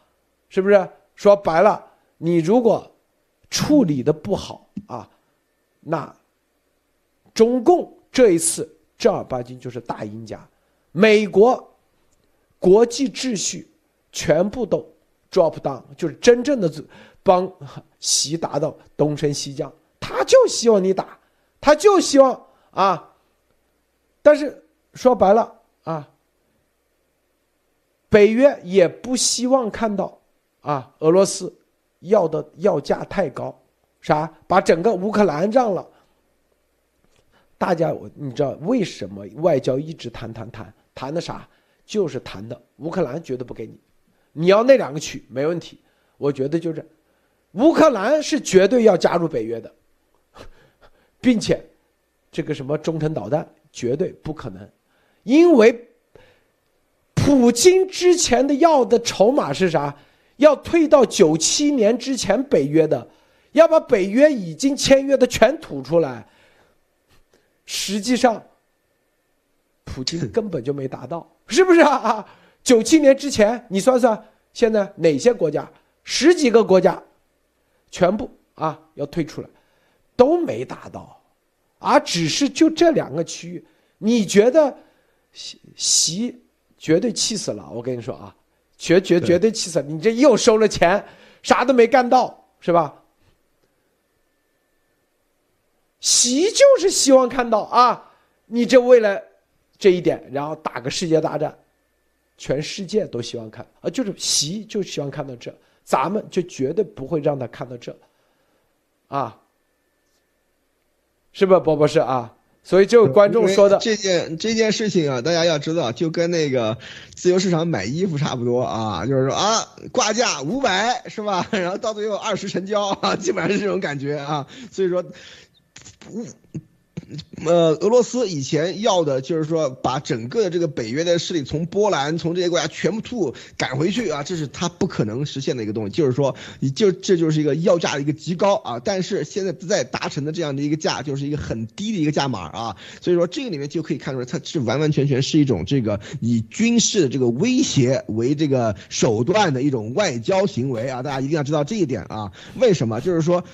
Speaker 1: 是不是？说白了，你如果处理的不好啊，那中共这一次正儿八经就是大赢家，美国国际秩序全部都 drop down，就是真正的帮习达到东升西降，他就希望你打，他就希望啊，但是。说白了啊，北约也不希望看到啊，俄罗斯要的要价太高，啥把整个乌克兰让了。大家我你知道为什么外交一直谈谈谈谈的啥？就是谈的乌克兰绝对不给你，你要那两个区没问题。我觉得就是乌克兰是绝对要加入北约的，<laughs> 并且这个什么中程导弹绝对不可能。因为普京之前的要的筹码是啥？要退到九七年之前北约的，要把北约已经签约的全吐出来。实际上，普京根本就没达到，是不是啊？啊，九七年之前，你算算，现在哪些国家？十几个国家，全部啊要退出来，都没达到，而只是就这两个区域，你觉得？习习绝对气死了，我跟你说啊，绝绝绝对气死了！你这又收了钱，啥都没干到，是吧？习就是希望看到啊，你这为了这一点，然后打个世界大战，全世界都希望看啊，就是习就希望看到这，咱们就绝对不会让他看到这，啊，是不是，波博士啊？所以，就观众说的
Speaker 2: 这件这件事情啊，大家要知道，就跟那个自由市场买衣服差不多啊，就是说啊，挂价五百是吧？<laughs> 然后到最后二十成交啊，基本上是这种感觉啊。所以说，不。呃，俄罗斯以前要的就是说，把整个的这个北约的势力从波兰、从这些国家全部吐赶回去啊，这是他不可能实现的一个东西。就是说，你就这就是一个要价的一个极高啊，但是现在在达成的这样的一个价，就是一个很低的一个价码啊。所以说，这个里面就可以看出来，它是完完全全是一种这个以军事的这个威胁为这个手段的一种外交行为啊。大家一定要知道这一点啊。为什么？就是说。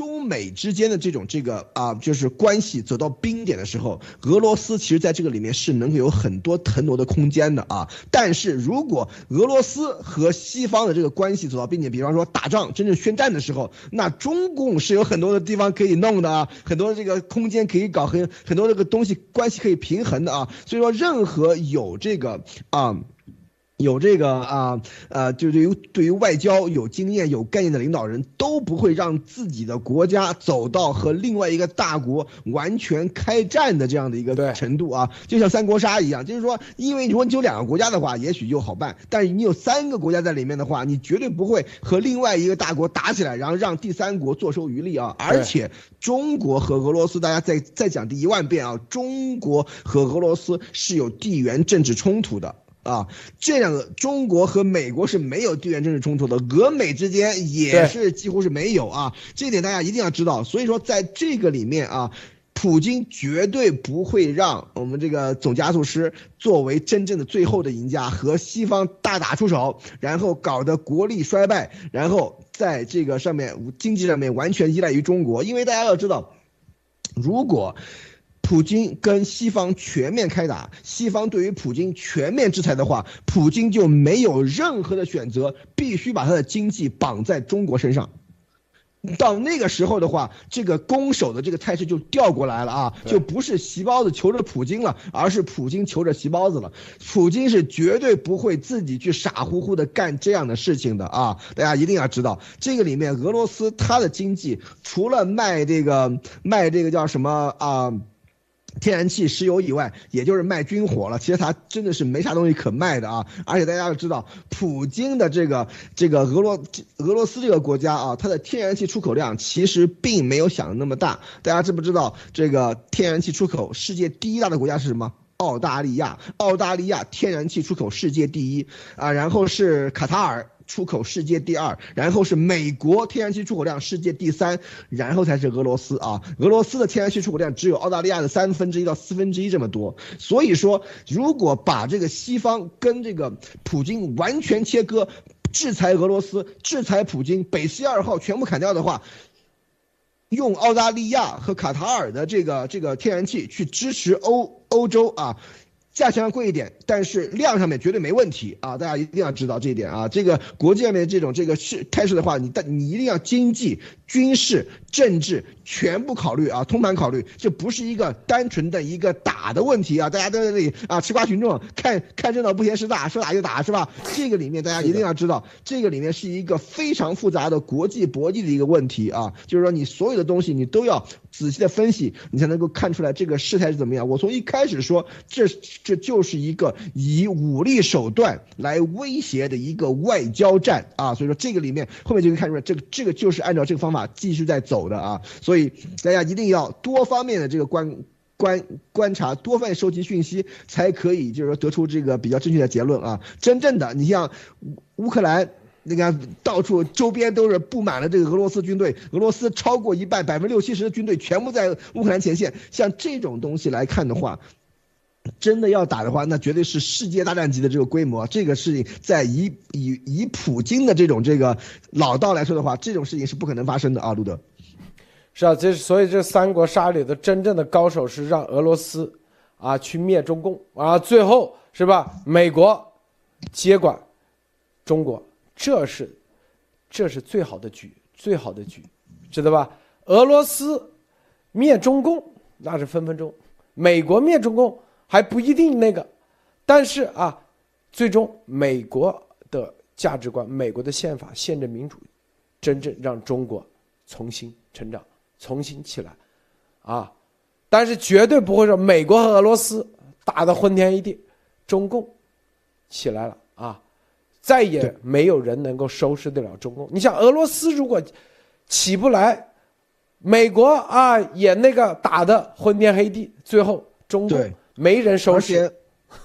Speaker 2: 中美之间的这种这个啊，就是关系走到冰点的时候，俄罗斯其实在这个里面是能够有很多腾挪的空间的啊。但是如果俄罗斯和西方的这个关系走到冰点，比方说打仗真正宣战的时候，那中共是有很多的地方可以弄的啊，很多的这个空间可以搞很很多这个东西关系可以平衡的啊。所以说，任何有这个啊。有这个啊，呃，就对于对于外交有经验、有概念的领导人，都不会让自己的国家走到和另外一个大国完全开战的这样的一个程度啊。就像三国杀一样，就是说，因为如果你有两个国家的话，也许就好办；但是你有三个国家在里面的话，你绝对不会和另外一个大国打起来，然后让第三国坐收渔利啊。而且，中国和俄罗斯，大家再再讲第一万遍啊，中国和俄罗斯是有地缘政治冲突的。啊，这两个中国和美国是没有地缘政治冲突的，俄美之间也是几乎是没有啊，这点大家一定要知道。所以说，在这个里面啊，普京绝对不会让我们这个总加速师作为真正的最后的赢家，和西方大打出手，然后搞得国力衰败，然后在这个上面经济上面完全依赖于中国。因为大家要知道，如果。普京跟西方全面开打，西方对于普京全面制裁的话，普京就没有任何的选择，必须把他的经济绑在中国身上。到那个时候的话，这个攻守的这个态势就调过来了啊，就不是席包子求着普京了，而是普京求着席包子了。普京是绝对不会自己去傻乎乎的干这样的事情的啊！大家一定要知道，这个里面俄罗斯它的经济除了卖这个卖这个叫什么啊？天然气、石油以外，也就是卖军火了。其实它真的是没啥东西可卖的啊！而且大家要知道，普京的这个这个俄罗俄罗斯这个国家啊，它的天然气出口量其实并没有想的那么大。大家知不知道，这个天然气出口世界第一大的国家是什么？澳大利亚。澳大利亚天然气出口世界第一啊，然后是卡塔尔。出口世界第二，然后是美国天然气出口量世界第三，然后才是俄罗斯啊。俄罗斯的天然气出口量只有澳大利亚的三分之一到四分之一这么多。所以说，如果把这个西方跟这个普京完全切割，制裁俄罗斯，制裁普京，北溪二号全部砍掉的话，用澳大利亚和卡塔尔的这个这个天然气去支持欧欧洲啊。价钱要贵一点，但是量上面绝对没问题啊！大家一定要知道这一点啊！这个国际上面这种这个是态势的话，你但你一定要经济、军事、政治全部考虑啊，通盘考虑，这不是一个单纯的一个打的问题啊！大家都在那里啊吃瓜群众，看看热闹不嫌事大，说打就打是吧？这个里面大家一定要知道，这个里面是一个非常复杂的国际博弈的一个问题啊！就是说你所有的东西你都要仔细的分析，你才能够看出来这个事态是怎么样。我从一开始说这。这就是一个以武力手段来威胁的一个外交战啊，所以说这个里面后面就可以看出来，这个这个就是按照这个方法啊继续在走的啊，所以大家一定要多方面的这个观观观察，多方面收集讯息，才可以就是说得出这个比较正确的结论啊。真正的你像乌克兰，你看到处周边都是布满了这个俄罗斯军队，俄罗斯超过一半百分之六七十的军队全部在乌克兰前线，像这种东西来看的话。真的要打的话，那绝对是世界大战级的这个规模。这个事情在以以以普京的这种这个老道来说的话，这种事情是不可能发生的啊，路德。
Speaker 1: 是啊，这所以这三国杀里的真正的高手是让俄罗斯啊去灭中共啊，最后是吧？美国接管中国，这是这是最好的局，最好的局，知道吧？俄罗斯灭中共那是分分钟，美国灭中共。还不一定那个，但是啊，最终美国的价值观、美国的宪法、宪政民主，真正让中国重新成长、重新起来，啊，但是绝对不会说美国和俄罗斯打得昏天一地，中共起来了啊，再也没有人能够收拾得了中共。你想俄罗斯如果起不来，美国啊也那个打得昏天黑地，最后中共。没人收拾，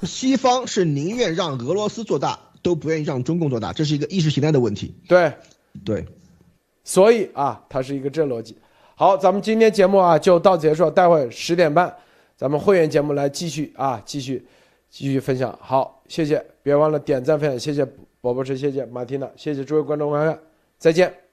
Speaker 2: 西方是宁愿让俄罗斯做大，都不愿意让中共做大，这是一个意识形态的问题。
Speaker 1: 对，
Speaker 2: 对，
Speaker 1: 所以啊，它是一个这逻辑。好，咱们今天节目啊就到结束，待会十点半，咱们会员节目来继续啊，继续继续分享。好，谢谢，别忘了点赞分享，谢谢宝宝车，谢谢马蒂娜，谢谢诸位观众观看，再见。